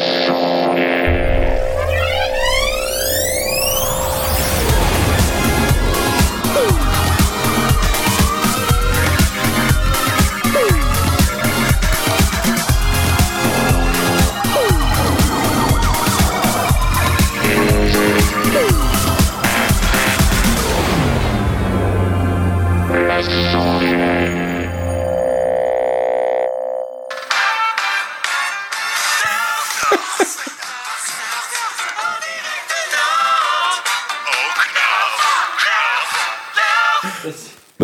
Bon,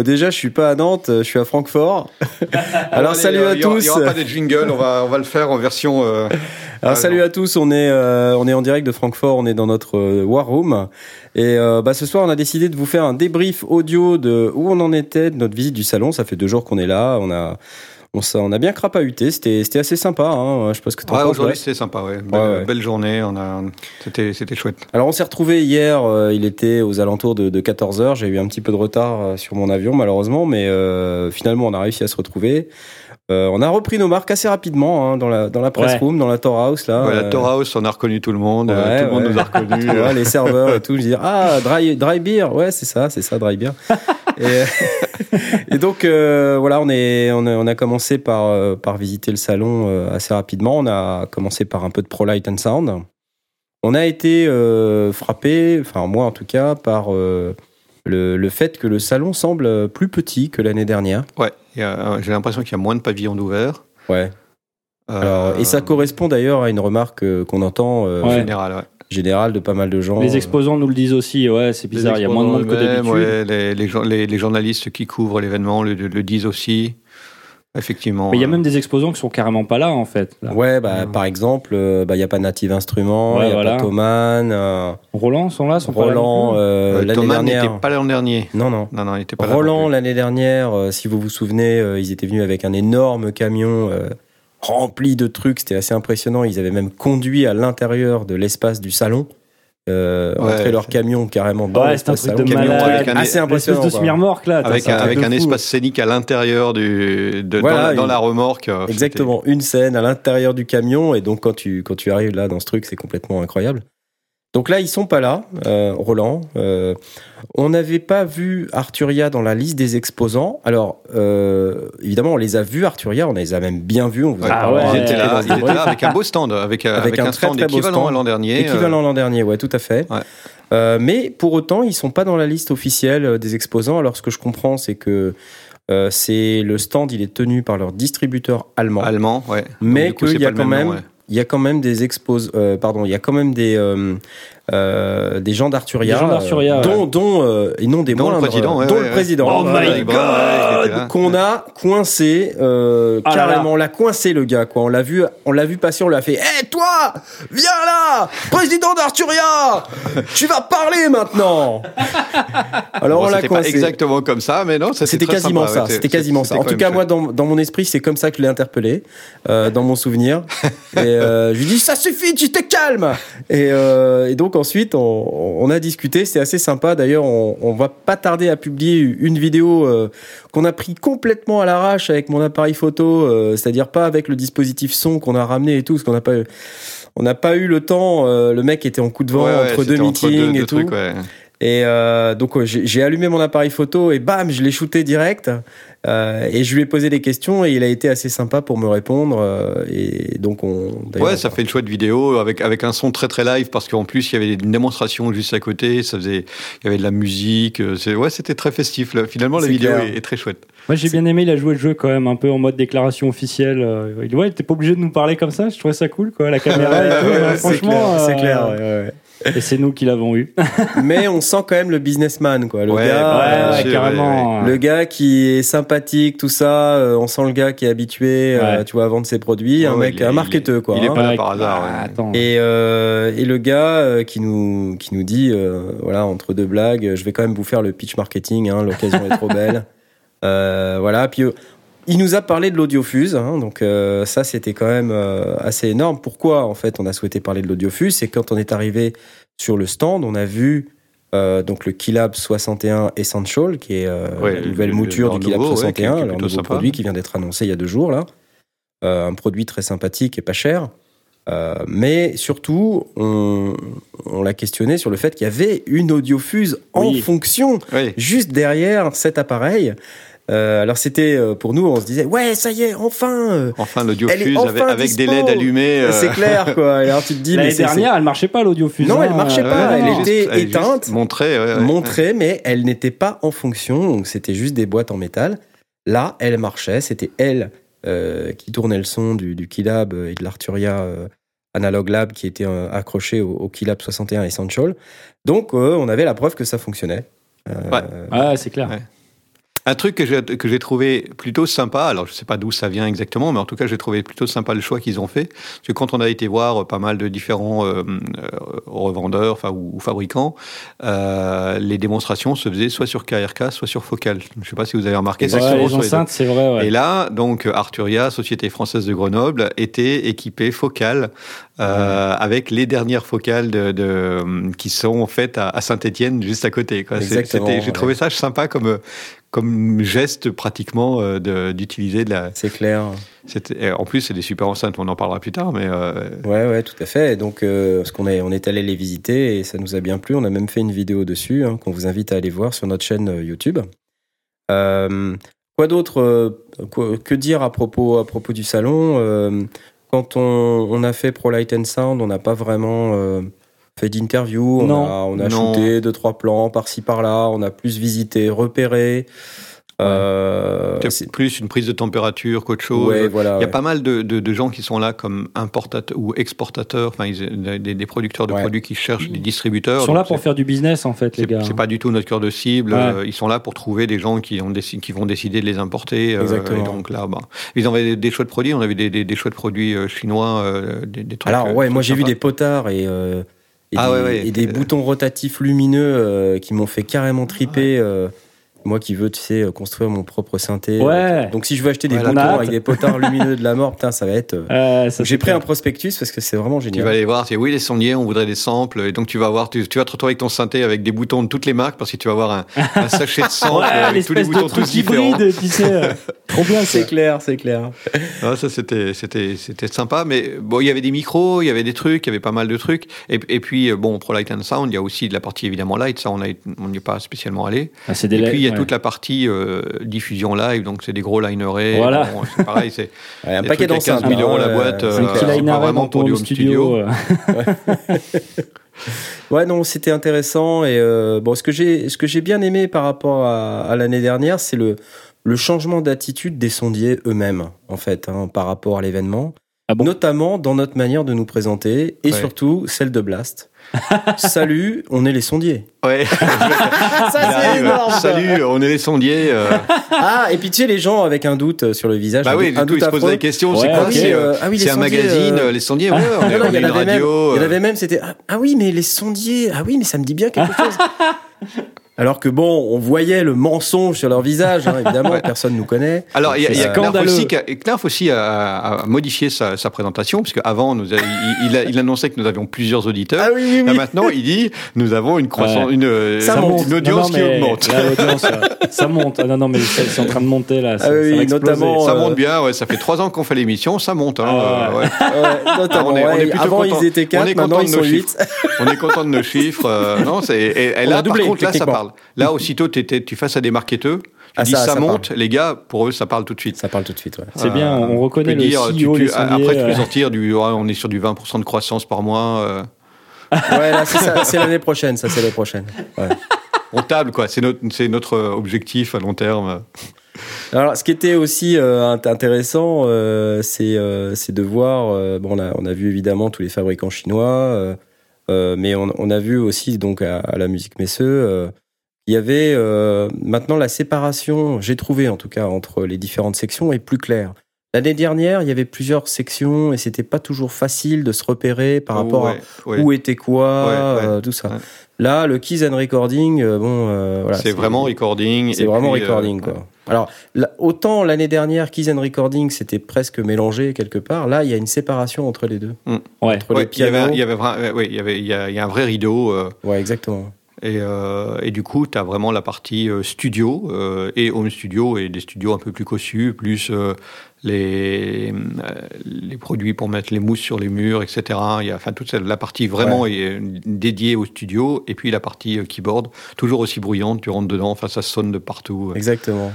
déjà, je suis pas à Nantes, je suis à Francfort. Alors, Allez, salut euh, à il y aura- tous. Il n'y aura pas de jingle, on va, on va le faire en version. euh, Alors, Ah, salut non. à tous. On est, euh, on est en direct de Francfort. On est dans notre euh, War Room. Et euh, bah, ce soir, on a décidé de vous faire un débrief audio de où on en était de notre visite du salon. Ça fait deux jours qu'on est là. On a, on, a bien crapahuté. C'était, assez sympa. Hein. Je ce que Ouais, aujourd'hui c'était sympa, ouais. Belle, Ouais, ouais. belle journée, on a, c'était, chouette. Alors on s'est retrouvé hier, euh, il était aux alentours de, de 14h, j'ai eu un petit peu de retard euh, sur mon avion malheureusement, mais euh, finalement on a réussi à se retrouver. Euh, on a repris nos marques assez rapidement hein, dans la dans la press Ouais. room, dans la Tor House là. Ouais, la Tor House, on a reconnu tout le monde, euh, ouais, tout le monde nous a vois, les serveurs et tout, je dis ah dry dry beer, ouais c'est ça, c'est ça dry beer. Et, et donc euh, voilà, on est on a, on a commencé par euh, par visiter le salon euh, assez rapidement. On a commencé par un peu de Pro Light and Sound. On a été euh, frappé, enfin moi en tout cas, par euh, le, le fait que le salon semble plus petit que l'année dernière. Ouais, j'ai l'impression qu'il y a moins de pavillons d'ouverts. Ouais. Euh, Alors, et ça correspond d'ailleurs à une remarque euh, qu'on entend euh, en Ouais. général, ouais. Générale de pas mal de gens. Les exposants nous le disent aussi, ouais, c'est bizarre, il y a moins de monde que d'habitude. ouais, les, les, les- les journalistes qui couvrent l'événement le, le disent aussi. Effectivement. Mais il y a euh, même des exposants qui sont carrément pas là, en fait. là. Ouais, bah, par exemple, euh, bah, il n'y a pas Native Instruments, il Ouais, n'y a voilà. pas Thomann, euh, Roland sont là, sont pas là non Roland, plus euh, euh, l'année dernière. n'était pas là l'an dernier. Non, non. Non, non, il était pas là. Roland, l'année dernière, euh, si vous vous souvenez, euh, ils étaient venus avec un énorme camion euh, rempli de trucs. C'était assez impressionnant. Ils avaient même conduit à l'intérieur de l'espace du salon. Euh, Ouais, entrer leur camion carrément dans Ouais, c'est un l'espace truc salon. de Camion malade. avec un- assez impressionnant. de quoi. smirmorque, là. Avec, un, avec un espace scénique à l'intérieur du, de, Voilà, dans, la, dans la remorque. euh, Exactement, une scène à l'intérieur du camion et donc quand tu quand tu arrives là dans ce truc, c'est complètement incroyable. Donc là, ils sont pas là, euh, Roland. Euh, on n'avait pas vu Arturia dans la liste des exposants. Alors euh, évidemment, on les a vus Arturia, on les a même bien vus. On vous a Ah ouais, Ils étaient là, avec un beau stand, avec, Avec avec un un, très, stand très beau équivalent stand. à l'an dernier. Équivalent l'an dernier, ouais, tout à fait. Ouais. Mais pour autant, ils sont pas dans la liste officielle des exposants. Alors ce que je comprends, c'est que euh, c'est le stand, il est tenu par leur distributeur allemand. allemand, ouais. mais qu'il y a quand même même, nom, ouais. Il y a quand même des expos, euh, pardon, il y a quand même des euh, euh, des gens d'Arturia, Des gens d'Arturia, euh, dont, dont euh, et non des Dont le président, ouais, dont ouais, le ouais. président, Oh my qu'on a coincé euh, Ah là là. carrément, on l'a coincé le gars quoi. On l'a vu, on l'a vu passer, on l'a fait. Hé toi, viens là, président d'Arturia, tu vas parler maintenant. Alors Bon, on l'a c'était pas coincé. exactement comme ça, mais non, ça, C'était quasiment sympa, ça. C'était quasiment ça. En tout cas, moi, dans, dans mon esprit, c'est comme ça que je l'ai interpellé, euh, dans mon souvenir. Et euh, je lui dis ça suffit, tu te calmes. Et, euh, et donc ensuite, on, on a discuté. C'est assez sympa. D'ailleurs, on, on va pas tarder à publier une vidéo euh, qu'on a pris complètement à l'arrache avec mon appareil photo, euh, c'est-à-dire pas avec le dispositif son qu'on a ramené et tout, parce qu'on n'a pas. On n'a pas eu le temps. euh, le mec était en coup de vent Ouais, ouais, entre deux entre meetings deux et tout. trucs, ouais. Et euh, donc j'ai allumé mon appareil photo et bam, je l'ai shooté direct. Euh, et je lui ai posé des questions et il a été assez sympa pour me répondre. euh, et donc on. Ouais, ça fait une chouette vidéo avec, avec un son très très live parce qu'en plus il y avait une démonstration juste à côté, ça faisait, il y avait de la musique, c'est, ouais, c'était très festif. là. Finalement, la vidéo clair. est, est très chouette. Moi, j'ai bien aimé, il a joué le jeu quand même un peu en mode déclaration officielle. Il ouais, il était pas obligé de nous parler comme ça, je trouvais ça cool, quoi, la caméra et tout. Ouais, ouais, c'est franchement, clair, c'est euh, clair. Et c'est nous qui l'avons eu. Mais on sent quand même le businessman, quoi. Le Ouais, gars, bien ouais, sûr, carrément. le gars qui est sympathique, tout ça. euh, on sent le gars qui est habitué, euh, tu vois, à vendre ses produits. un mec, est- un marketeur, quoi. il est hein. pas là Ouais, par hasard, ouais. attends. Et, euh, et le gars euh, qui nous qui nous dit euh, voilà entre deux blagues je vais quand même vous faire le pitch marketing hein, l'occasion est trop belle Euh, voilà puis euh, il nous a parlé de l'audiofuse hein, donc euh, ça c'était quand même euh, assez énorme pourquoi en fait on a souhaité parler de l'audiofuse c'est quand on est arrivé sur le stand on a vu euh, donc le Keylab 61 Essential qui est Ouais, la le- nouvelle le- mouture du Keylab nouveau, ouais, qui est- 61 qui est leur nouveau produit qui vient d'être annoncé il y a deux jours là un produit très sympathique et pas cher mais surtout, on, on l'a questionné sur le fait qu'il y avait une audiofuse en Oui. fonction Oui. juste derrière cet appareil. Euh, alors c'était euh, pour nous, on se disait ouais ça y est enfin. euh, Enfin, l'audiofuse avec, enfin avec des. LED allumés. euh, C'est clair quoi. Et alors tu te dis mais L'année c'est- dernière, elle marchait pas l'audiofuse. Non, hein, elle marchait pas, ouais, elle non. était éteinte. montrée, ouais, montrée, mais elle n'était pas en fonction, donc c'était juste des boîtes en métal. Là, elle marchait, c'était elle euh, qui tournait le son du, du Keylab et de l'Arturia euh, Analog Lab qui était euh, accroché au, au Keylab 61 Essential. Donc euh, on avait la preuve que ça fonctionnait. Euh, Ouais. Ouais, c'est clair. Un truc que j'ai que j'ai trouvé plutôt sympa, alors je sais pas d'où ça vient exactement, mais en tout cas j'ai trouvé plutôt sympa le choix qu'ils ont fait. Parce que quand on a été voir pas mal de différents euh, euh, revendeurs, enfin ou, ou fabricants, euh, les démonstrations se faisaient soit sur KRK, soit sur Focal. Je sais pas si vous avez remarqué ça. Ouais, les enceintes, c'est vrai. ouais. Et là, donc, Arturia, Société française de Grenoble, était équipée focale euh, avec les dernières focales de, de- qui sont faites à, à Saint-Étienne, juste à côté. quoi. Exactement, c'était- J'ai trouvé ça sympa comme comme geste pratiquement euh, d'utiliser de la. C'est clair. En plus, c'est des super enceintes. On en parlera plus tard, mais euh, Ouais, ouais, tout à fait. Et donc, euh, parce qu'on est, on est allé les visiter et ça nous a bien plu. On a même fait une vidéo dessus hein, qu'on vous invite à aller voir sur notre chaîne euh, YouTube. Euh, quoi d'autre Que dire à propos, à propos du salon Quand on, on a fait Pro Light and Sound, on n'a pas vraiment fait d'interview. On a, on a Non. shooté deux, trois plans par-ci, par-là. On a plus visité, repéré. Euh, c'est plus une prise de température qu'autre chose. ouais, voilà. Il y a ouais. pas mal de, de- de gens qui sont là comme importateurs ou exportateurs, enfin des, des producteurs de Ouais. produits qui cherchent des distributeurs. Ils sont là pour faire du business, en fait, les C'est gars. c'est pas du tout notre cœur de cible. Ouais. euh, Ils sont là pour trouver des gens qui, ont qui vont décider de les importer. euh, Exactement. et donc là, bah, ils avaient des, des chouettes produits. On avait des, des, des chouettes produits chinois, euh, des, des trucs. Alors ouais, moi j'ai vu des potards et, euh, et Ah des, ouais, ouais. et des boutons rotatifs lumineux euh, qui m'ont fait carrément triper. euh, moi qui veux, tu sais, euh, construire mon propre synthé. Ouais. Donc si je veux acheter des Ouais, boutons avec des potards lumineux de la mort, putain, ça va être. euh, Euh, J'ai pris un prospectus parce que c'est vraiment Tu vas génial. aller voir, c'est oui les sondiers, on voudrait des samples, et donc tu vas voir, tu, tu vas te retrouver avec ton synthé avec des boutons de toutes les marques parce que tu vas avoir un, un sachet de samples Ouais, avec tous les de boutons tous truc différents. hybride, tu sais. euh, Trop bien, C'est clair, c'est clair. Ah, ça c'était c'était c'était sympa, mais bon il y avait des micros, il y avait des trucs, il y avait pas mal de trucs, et, et puis euh, bon Pro Light and Sound, il y a aussi de la partie évidemment light, ça on a on n'y est pas spécialement allé. Ah, c'est des Et puis il y a ouais. Toute la partie euh, diffusion live, donc c'est des gros linerés. Voilà. Bon, c'est pareil, c'est Ouais, un paquet à 15 d'enceintes. 000 euros la hein, boîte, euh, euh, c'est c'est pas vraiment pour du home studio. studio. euh. Ouais, non, c'était intéressant. Et euh, bon, ce que j'ai, ce que j'ai bien aimé par rapport à, à l'année dernière, c'est le le changement d'attitude des sondiers eux-mêmes, en fait, hein, par rapport à l'événement. Ah bon Notamment dans notre manière de nous présenter et Ouais. surtout celle de Blast. Salut, on est les sondiers. ouais. Ça, c'est Arrive, énorme. ça. Salut, on est les sondiers. euh. Ah, et puis tu sais, les gens avec un doute euh, sur le visage. Bah un oui, un du coup, ils se posent affreux. la question, Ouais, c'est quoi ok. C'est euh, Euh, ah oui, les c'est un sondiers, magazine, euh, les sondiers, ouais, on est, Non, non, on y est une avait même. radio. Il y en euh. avait même, c'était ah, ah oui, mais les sondiers. Ah oui, mais ça me dit bien quelque chose. Alors que bon, on voyait le mensonge sur leur visage, hein, évidemment, Ouais. personne nous connaît. Alors, il y a, y Knarf aussi, qui a, Knarf aussi a, a modifié sa, sa présentation, parce qu'avant, nous a- il, il a- il annonçait que nous avions plusieurs auditeurs. Ah oui, oui, Là, oui. maintenant, il dit nous avons une croissance, Ouais. une, euh, Ça Ça monte. monte. une audience Non, non, qui augmente. là, euh, ça monte. Ah, non, non, mais c'est c'est en train de monter là. Ça, Ah oui, ça va exploser. notamment, Ça euh, monte bien, ouais, ça fait trois ans qu'on fait l'émission, ça monte. Hein, Ah euh, ouais. Ouais, notamment, on est- on est ouais. plutôt Avant, content. ils étaient On est 4, maintenant ils de sont nos 8. On est content de nos chiffres. euh, non, c'est, et, là, a doublé, par contre, là, ça techniquement. Parle. Là, aussitôt, tu fasses à des marketeurs, tu Ah, dis ça, ça, ça monte, les gars, pour eux, ça parle tout de suite. Ça parle tout de suite, ouais. C'est bien, on reconnaît tu peux le dire, tu- CEO, tu- les sondiers, Après, tu peux euh. sortir du. on est sur du 20% de croissance par mois. euh, Ouais, là, c'est ça, c'est l'année prochaine, ça, c'est l'année prochaine. Ouais. on table, quoi. C'est notre, c'est notre objectif à long terme. Alors, ce qui était aussi euh, int- intéressant, euh, c'est euh, c'est de voir. euh, bon, on a, on a vu évidemment tous les fabricants chinois, euh, euh, mais on, on a vu aussi donc à, à la musique Messeux, euh, il y avait euh, maintenant la séparation. J'ai trouvé en tout cas entre les différentes sections est plus claire. L'année dernière, il y avait plusieurs sections et c'était pas toujours facile de se repérer par rapport à Ouais, où était quoi, Ouais, euh, tout ça. Là, le keys and recording, euh, bon, euh, voilà, c'est vraiment recording. c'est vraiment puis, recording, quoi. Alors, là, autant l'année dernière, keys and recording, c'était presque mélangé quelque part. Là, il y a une séparation entre les deux. Ouais. Entre il y avait, un- il y avait, vra- ouais, il y avait, il y a, il y a un vrai rideau. Ouais, exactement. Et, euh, et du coup, tu as vraiment la partie euh, studio euh, et home studio et des studios un peu plus cossus, plus les, les produits pour mettre les mousses sur les murs, etc. Il y a enfin toute cette- la partie vraiment est dédiée au studio et puis la partie keyboard toujours aussi bruyante. Tu rentres dedans, enfin ça sonne de partout. Exactement.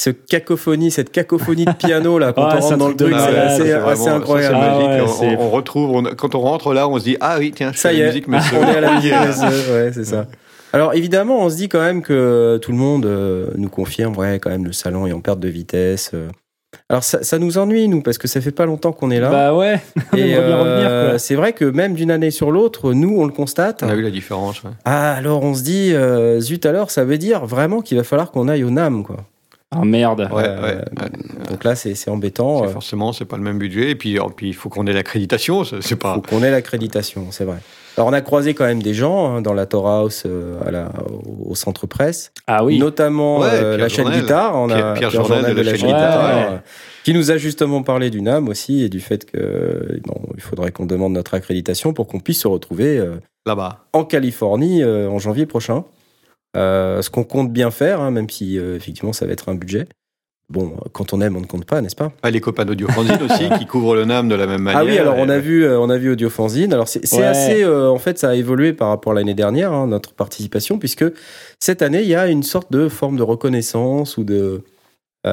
Ce cacophonie, cette cacophonie de piano là, quand Ah, on rentre dans le truc c'est assez, c'est assez vraiment- ça, incroyable. Ah ouais, on, retrouve, on- quand on rentre là, on se dit ah oui tiens, je Ça fais y la est, musique, mais on est à la musique, ouais, c'est ça. Alors évidemment, on se dit quand même que tout le monde euh, nous confirme, ouais, quand même le salon est en perte de vitesse. euh. Alors ça, ça nous ennuie nous parce que ça fait pas longtemps qu'on est là. Bah ouais, on et aimerait bien revenir, euh, c'est vrai que même d'une année sur l'autre, nous on le constate. On a vu la différence. ouais. Ah alors on se dit, euh, zut alors, ça veut dire vraiment qu'il va falloir qu'on aille au NAM quoi. Ah merde. Ouais, Euh, ouais. Donc là c'est embêtant. Euh, Forcément, c'est pas le même budget. Et puis, il faut qu'on ait l'accréditation. C'est pas. faut qu'on ait l'accréditation, c'est vrai. Alors on a croisé quand même des gens hein, dans la Torah House euh, à la, au, centre presse, Ah oui. notamment Ouais, euh, la chaîne Journel. guitare, on a Pierre- Pierre Journel de la chaîne Guitare. guitare, Ouais, ouais. euh, qui nous a justement parlé du NAM aussi et du fait que bon, il faudrait qu'on demande notre accréditation pour qu'on puisse se retrouver euh, Là-bas. en Californie euh, en janvier prochain. Euh, ce qu'on compte bien faire, hein, même si euh, effectivement ça va être un budget. Bon, quand on aime, on ne compte pas, n'est-ce pas? Ah, les copains d'Audiofanzine aussi, qui couvrent le NAM de la même manière. Ah oui, alors on a vu, euh, on a vu Audiofanzine. Alors c'est c'est Ouais. assez, euh, en fait, ça a évolué par rapport à l'année dernière, hein, notre participation, puisque cette année il y a une sorte de forme de reconnaissance ou de,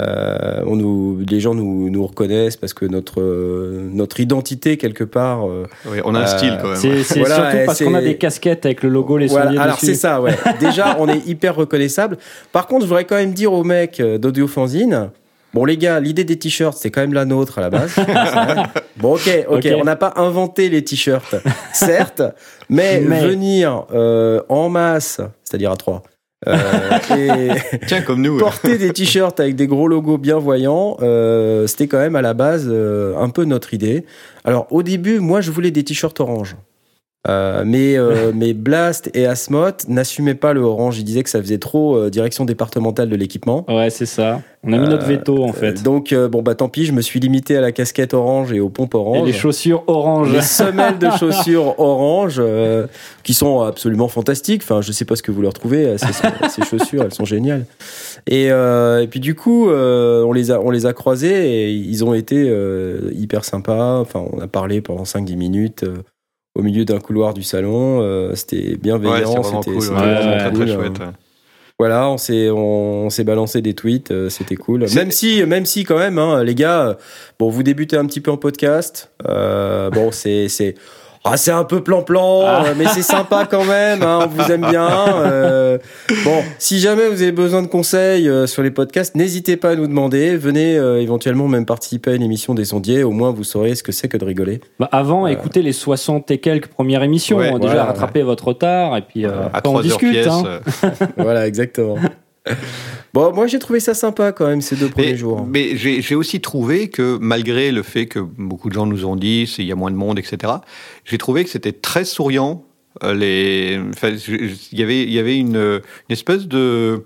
euh, on nous, les gens nous, nous reconnaissent parce que notre euh, notre identité quelque part. euh, Oui, on a un style quand même. C'est c'est Voilà, surtout parce qu'on a c'est- des casquettes avec le logo, les voilà. Alors dessus. c'est ça, ouais. Déjà, on est hyper reconnaissable. Par contre, je voudrais quand même dire aux mecs euh, d'Audiofanzine. Bon les gars, l'idée des t-shirts, c'est quand même la nôtre à la base. bon ok, ok, Ok. on n'a pas inventé les t-shirts, certes, mais, Mais- venir euh, en masse, c'est-à-dire à trois, euh, et Tiens, comme nous. porter des t-shirts avec des gros logos bien voyants, euh, c'était quand même à la base euh, un peu notre idée. Alors au début, moi je voulais des t-shirts orange. Euh, mais, euh, mais Blast et Asmoth n'assumaient pas le orange. Ils disaient que ça faisait trop euh, direction départementale de l'équipement. Ouais, c'est ça. On a mis notre veto en Euh, fait. donc, euh, bon, bah tant pis, je me suis limité à la casquette orange et aux pompes Et orange. les chaussures orange. Les semelles de chaussures orange, euh, qui sont absolument fantastiques. Enfin, je sais pas ce que vous leur trouvez, euh, ces, ces chaussures, elles sont géniales. Et, euh, et puis du coup, euh, on, les a, on les a croisés et ils ont été euh, hyper sympas. Enfin, on a parlé pendant 5-10 minutes euh, au milieu d'un couloir du salon. Euh, c'était bienveillant, c'était cool. ouais, ouais, très, cool. très chouette. ouais. Voilà, on s'est on, on s'est balancé des tweets, euh, c'était cool. Même si même si quand même hein, les gars, euh, bon vous débutez un petit peu en podcast, euh, bon c'est c'est ah, c'est un peu plan-plan, Ah. euh, mais c'est sympa quand même, hein, on vous aime bien. euh. bon, si jamais vous avez besoin de conseils euh, sur les podcasts, n'hésitez pas à nous demander. Venez euh, éventuellement même participer à une émission des sondiers, au moins vous saurez ce que c'est que de rigoler. Bah, avant, écoutez les 60 et quelques premières émissions. Ouais, hein, déjà, voilà, rattrapez votre retard et puis euh, À on 3 heures discute. hein. euh, voilà, exactement. Bon, moi j'ai trouvé ça sympa quand même ces deux premiers Mais, jours. mais j'ai aussi trouvé que malgré le fait que beaucoup de gens nous ont dit il y a moins de monde, etc., j'ai trouvé que c'était très souriant. euh, enfin, il y avait, il y avait une, une espèce de,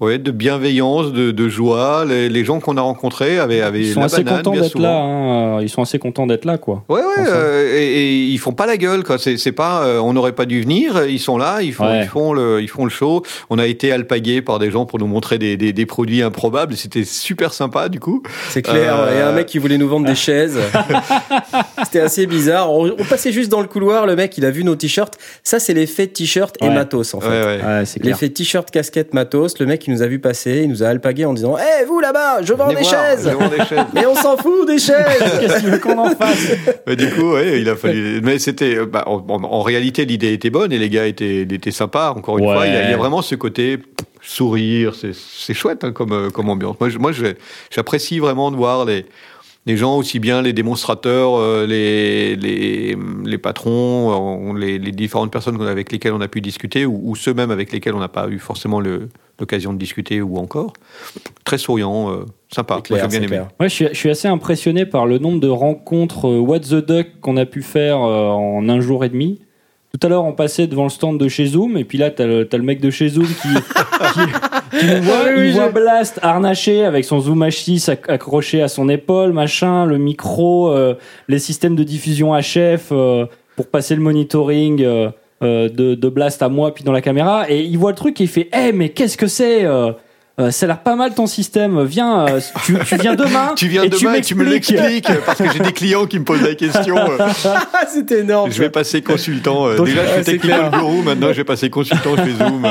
ouais, de bienveillance, de, de joie. Les, les gens qu'on a rencontrés avaient, avaient Ils sont la assez banane contents d'être là. hein. Ils sont assez contents d'être là, quoi. Ouais, ouais, Enfin. euh, et, et ils font pas la gueule, quoi. C'est, c'est pas, euh, on n'aurait pas dû venir. Ils sont là, ils font, Ouais. ils font le, ils font le show. On a été alpagués par des gens pour nous montrer des, des, des produits improbables. C'était super sympa, du coup. C'est clair, Euh, il y a un mec qui voulait nous vendre des chaises. C'était assez bizarre. On, on passait juste dans le couloir, le mec il a vu nos t-shirts. Ça c'est l'effet t-shirt et Ouais. matos en fait. Ouais, ouais. Ouais, c'est clair. L'effet t-shirt, casquette, matos. Le mec nous a vu passer, il nous a alpagué en disant Eh vous là-bas, je vends des voir, chaises je vends des chaises. Mais on s'en fout des chaises Qu'est-ce qu'il veut qu'on en fasse? Mais du coup, ouais, il a fallu. Mais c'était, bah, en, en- en réalité, l'idée était bonne et les gars étaient, étaient sympas. Encore une Ouais. fois, il y, a, il y a vraiment ce côté sourire, c'est c'est chouette hein, comme, euh, comme ambiance. Moi, j'apprécie vraiment de voir les, les gens aussi bien les démonstrateurs, euh, les, les, les patrons, euh, les, les différentes personnes avec lesquelles on a pu discuter ou, ou ceux même avec lesquels on n'a pas eu forcément le- l'occasion de discuter ou encore. Très souriant, euh, sympa. Clair, Moi, j'ai bien aimé. clair. Ouais, je suis, je suis assez impressionné par le nombre de rencontres euh, What the Duck qu'on a pu faire euh, en un jour et demi. Tout à l'heure, on passait devant le stand de chez Zoom, et puis là, t'as le, t'as le mec de chez Zoom qui, qui, qui nous voit, Oui, oui, il voit Blast harnaché avec son Zoom H6 acc- accroché à son épaule, machin, le micro, euh, les systèmes de diffusion HF euh, pour passer le monitoring de, de Blast à moi, puis dans la caméra. Et il voit le truc et il fait Eh, mais qu'est-ce que c'est euh ça a l'air pas mal ton système. Viens, euh, tu, tu viens demain. Tu viens et demain et tu me l'expliques parce que j'ai des clients qui me posent la question. euh, Ah, c'était énorme. Je vais passer consultant. Donc, déjà, je suis c'est clair. guru. Maintenant, je vais passer consultant chez Zoom.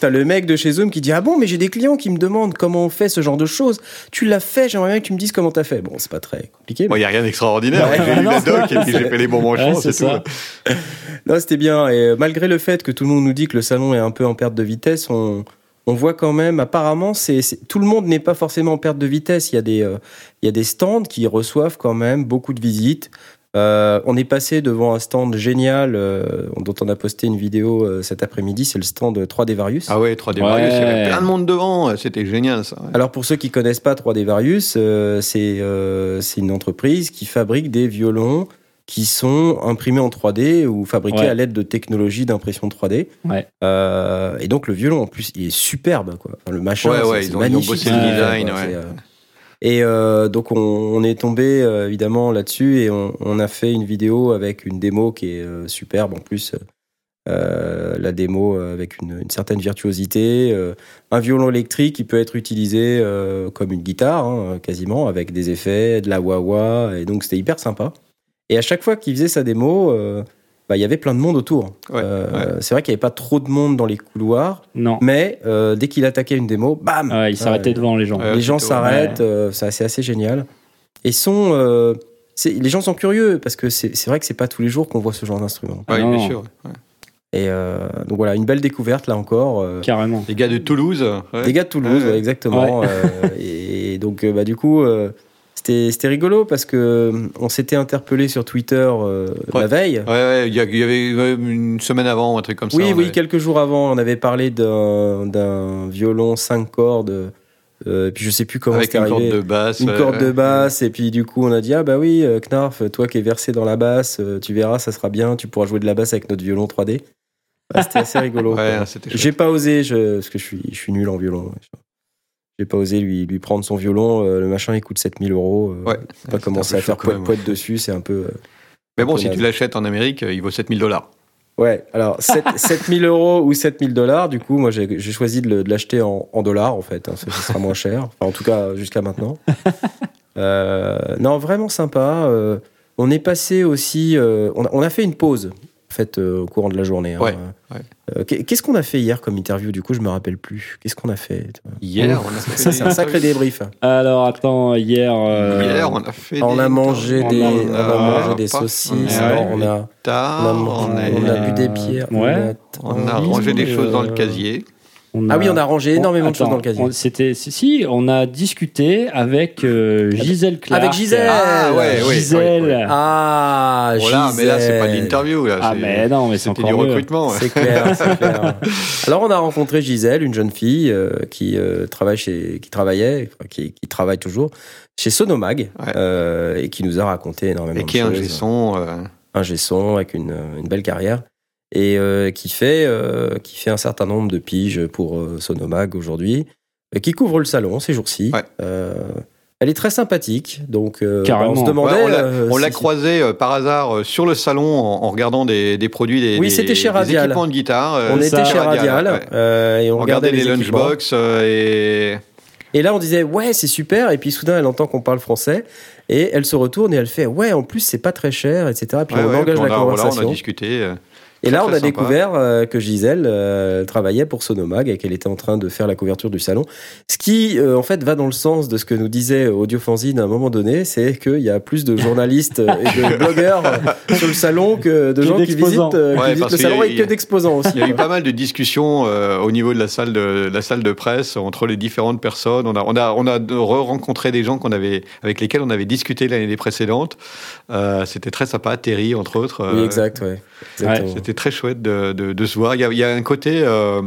T'as le mec de chez Zoom qui dit Ah bon, mais j'ai des clients qui me demandent comment on fait ce genre de choses. Tu l'as fait, j'aimerais bien que tu me dises comment t'as fait. Bon, c'est pas très compliqué. Bon, il mais- n'y a rien d'extraordinaire. Ouais, j'ai lu la doc et puis c'est- j'ai fait les bons manchements, Ouais, c'est c'est tout. ça. Non, c'était bien. Et malgré le fait que tout le monde nous dit que le salon est un peu en perte de vitesse, on, on voit quand même, apparemment, c'est, tout le monde n'est pas forcément en perte de vitesse. Il y, a des, euh, il y a des stands qui reçoivent quand même beaucoup de visites. Euh, on est passé devant un stand génial euh, dont on a posté une vidéo euh, cet après-midi. C'est le stand 3D Varius. Ah ouais, 3D Ouais. Marius, il y avait plein de monde devant. C'était génial, ça. ouais. Alors pour ceux qui connaissent pas 3D Varius, euh, c'est euh, c'est une entreprise qui fabrique des violons qui sont imprimés en 3D ou fabriqués Ouais. à l'aide de technologies d'impression 3D. Ouais. Euh, et donc le violon en plus il est superbe quoi. Enfin, le machin Ouais, c'est- ouais, c'est ils ont- ils ont magnifique. bossé le design, quoi. ouais. C'est, euh, Et euh, donc on, on est tombé euh, évidemment là-dessus et on, on a fait une vidéo avec une démo qui est euh, superbe en plus. euh, la démo avec une, une certaine virtuosité, euh, un violon électrique qui peut être utilisé euh, comme une guitare hein, quasiment avec des effets, de la wah-wah et donc c'était hyper sympa. Et à chaque fois qu'il faisait sa démo, euh, bah, il y avait plein de monde autour. Ouais, Euh, ouais. C'est vrai qu'il n'y avait pas trop de monde dans les couloirs, Non. mais euh, dès qu'il attaquait une démo, bam Ouais, il s'arrêtait Euh, devant les gens. Ouais. les gens s'arrêtent, euh, ça, c'est assez génial. Et sont, euh, les gens sont curieux parce que c'est c'est vrai que c'est pas tous les jours qu'on voit ce genre d'instrument. Ouais, Non, bien sûr. ouais. Et euh, donc voilà, une belle découverte là encore. euh, Carrément. Les gars de Toulouse. ouais. des gars de Toulouse, Ouais. ouais, exactement. euh, et donc bah, du coup, euh, c'était c'était rigolo parce que euh, on s'était interpellé sur Twitter euh, Ouais. la veille. Ouais, ouais, il y, avait une semaine avant, un truc comme ça. Oui, oui, avait- quelques jours avant, on avait parlé d'un violon 5 cordes. Euh, et puis je sais plus comment Avec une corde de basse. une corde de basse et puis du coup on a dit ah bah oui euh, Knarf toi qui es versé dans la basse tu verras ça sera bien tu pourras jouer de la basse avec notre violon 3D Ah, c'était assez rigolo Ouais, j'ai pas osé je, parce que je suis je suis nul en violon j'ai pas osé lui lui prendre son violon euh, le machin il coûte 7000 euros euh, Ouais. pas commencer à faire poète dessus c'est un peu euh, Mais bon, si tu l'achètes en Amérique, il vaut 7000 dollars. ouais alors 7 7000 euros ou 7000 dollars du coup moi j'ai choisi de l'acheter en, en dollars en fait hein, ça sera moins cher enfin en tout cas jusqu'à maintenant Euh, non, vraiment sympa. Euh, on est passé aussi. euh, on, a, on a fait une pause, en fait, euh, au courant de la journée. hein. Ouais, ouais. Euh, qu'est- Qu'est-ce qu'on a fait hier comme interview Du coup, je me rappelle plus. Qu'est-ce qu'on a fait Hier, on a fait Ça, c'est un sacré débrief. Alors attends, hier. euh, Hier, on a fait. On a mangé on des, a- on a mangé des saucisses. On a, on a, tard, on, a, on a bu des bières. Ouais. on a rangé des choses dans le euh, casier. On Ah oui, on a rangé énormément de choses dans le casier. on- C'était si, si, on a discuté avec euh, Gisèle Clark. Avec Gisèle. Ah, ouais, ouais, Gisèle. ouais, ouais. Ah, Voilà, mais là, c'est pas de Gisèle. l'interview. là, Ah mais non, mais c'est C'était encore du mieux. recrutement. C'est clair, c'est clair. Alors on a rencontré Gisèle, une jeune fille euh, qui euh, travaille chez, qui travaillait, qui, qui travaille toujours chez Sonomag Ouais. euh, et qui nous a raconté énormément Et de qui est un choses. gesson. euh, un gesson avec une, une belle carrière et euh, qui fait euh, qui fait un certain nombre de piges pour euh, Sonomag aujourd'hui, qui couvre le salon ces jours-ci. Ouais. Euh, elle est très sympathique, donc euh, Carrément. on se ouais, demandait. on l'a- euh, on l'a si- croisé euh, par hasard sur le salon en, en regardant des, des produits, des, Oui, des- c'était chez des Radial. équipements de guitare. On était chez Radial ouais. euh, et on On regardait les, équipements. lunchbox euh, et Et là, on disait, ouais, c'est super. Et puis soudain, elle entend qu'on parle français. Et elle se retourne et elle fait, ouais, en plus, c'est pas très cher, etc. Puis Ouais, on ouais, engage puis la on a, voilà, conversation. on a discuté. Et là, on a sympa. découvert euh, que Gisèle euh, travaillait pour Sonomag et qu'elle était en train de faire la couverture du salon. Ce qui, euh, en fait, va dans le sens de ce que nous disait Audiofanzine à un moment donné, c'est qu'il y a plus de journalistes et de blogueurs sur le salon que de Que gens qui visitent, euh, qui le a- salon et que d'exposants aussi. Il y a eu pas mal de discussions euh, au niveau de la salle de la salle de presse entre les différentes personnes. On a on a on a re-rencontré des gens qu'on avait avec lesquels on avait discuté l'année précédente. Euh, C'était très sympa, Terry entre autres. Oui, exact, ouais. Exactement. C'était très chouette de, de, de se voir. Il y a, il y a un côté euh,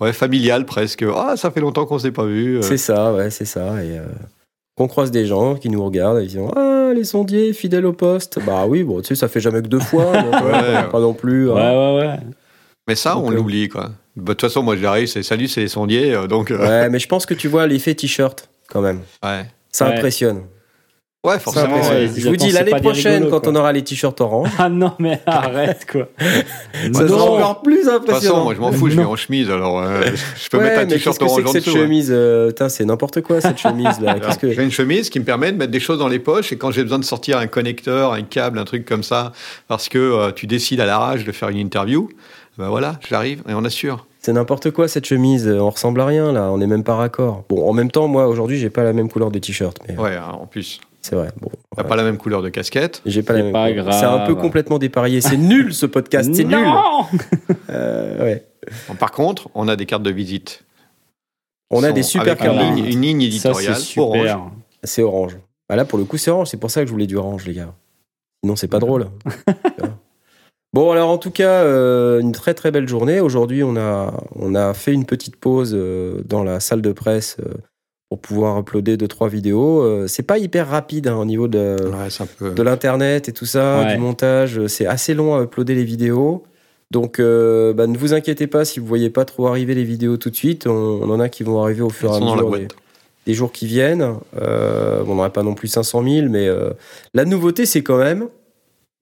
ouais, familial presque. Ah, ça fait longtemps qu'on s'est pas vu. Euh, C'est ça, ouais, c'est ça. Et euh, qu'on croise des gens qui nous regardent et ils disent Ah, les sondiers, fidèles au poste. Bah oui, bon, tu sais, ça fait jamais que deux fois. donc, Ouais. Pas non plus. Ouais, hein. ouais, ouais. Mais ça, Donc, on l'oublie quoi. Bah, De toute façon, moi j'arrive, c'est salut, c'est les sondiers. donc, euh, Ouais, mais je pense que tu vois l'effet t-shirt quand même. ouais. Ça Ouais. impressionne. Ouais, forcément. impressionnant. ouais, ouais. ils Je vous dis, l'année prochaine, rigolos, quand on aura les t-shirts orange, Ah non, mais arrête quoi. ça sera encore plus De toute façon, impressionnant. moi je m'en fous, je vais en chemise, alors euh, je peux ouais, mettre un t-shirt orange que en cette dessous. hein. chemise euh, c'est n'importe quoi cette chemise là. Qu'est-ce que J'ai une chemise qui me permet de mettre des choses dans les poches et quand j'ai besoin de sortir un connecteur, un câble, un truc comme ça, parce que euh, tu décides à l'arrache de faire une interview, ben voilà, j'arrive et on assure. C'est n'importe quoi cette chemise. On ressemble à rien là. On est même pas raccord. Bon, en même temps, moi aujourd'hui, j'ai pas la même couleur de t-shirt, mais Ouais, hein, en plus, c'est vrai. Bon, t'as voilà. pas la même couleur de casquette. J'ai pas la C'est même. pas couleur. grave. C'est un peu complètement dépareillé. C'est nul ce podcast. C'est nul. non Euh, ouais. Bon, Par contre, on a des cartes de visite. On a des super cartes une de ligne, visite. une ligne c'est éditoriale super. orange. C'est orange. Ah là, pour le coup, c'est orange. C'est pour ça que je voulais du orange, les gars. Sinon, c'est pas drôle. bon, alors en tout cas, euh, une très très belle journée. Aujourd'hui, on a, on a fait une petite pause euh, dans la salle de presse euh, pour pouvoir uploader deux trois vidéos. Euh, c'est pas hyper rapide hein, au niveau de, Ouais, c'est un peu. de l'internet et tout ça, Ouais. du montage. C'est assez long à uploader les vidéos. Donc, euh, bah, ne vous inquiétez pas si vous voyez pas trop arriver les vidéos tout de suite. On, on en a qui vont arriver au fur et à mesure des, jours qui viennent. Euh, on n'aurait pas non plus 500 000, mais euh, la nouveauté, c'est quand même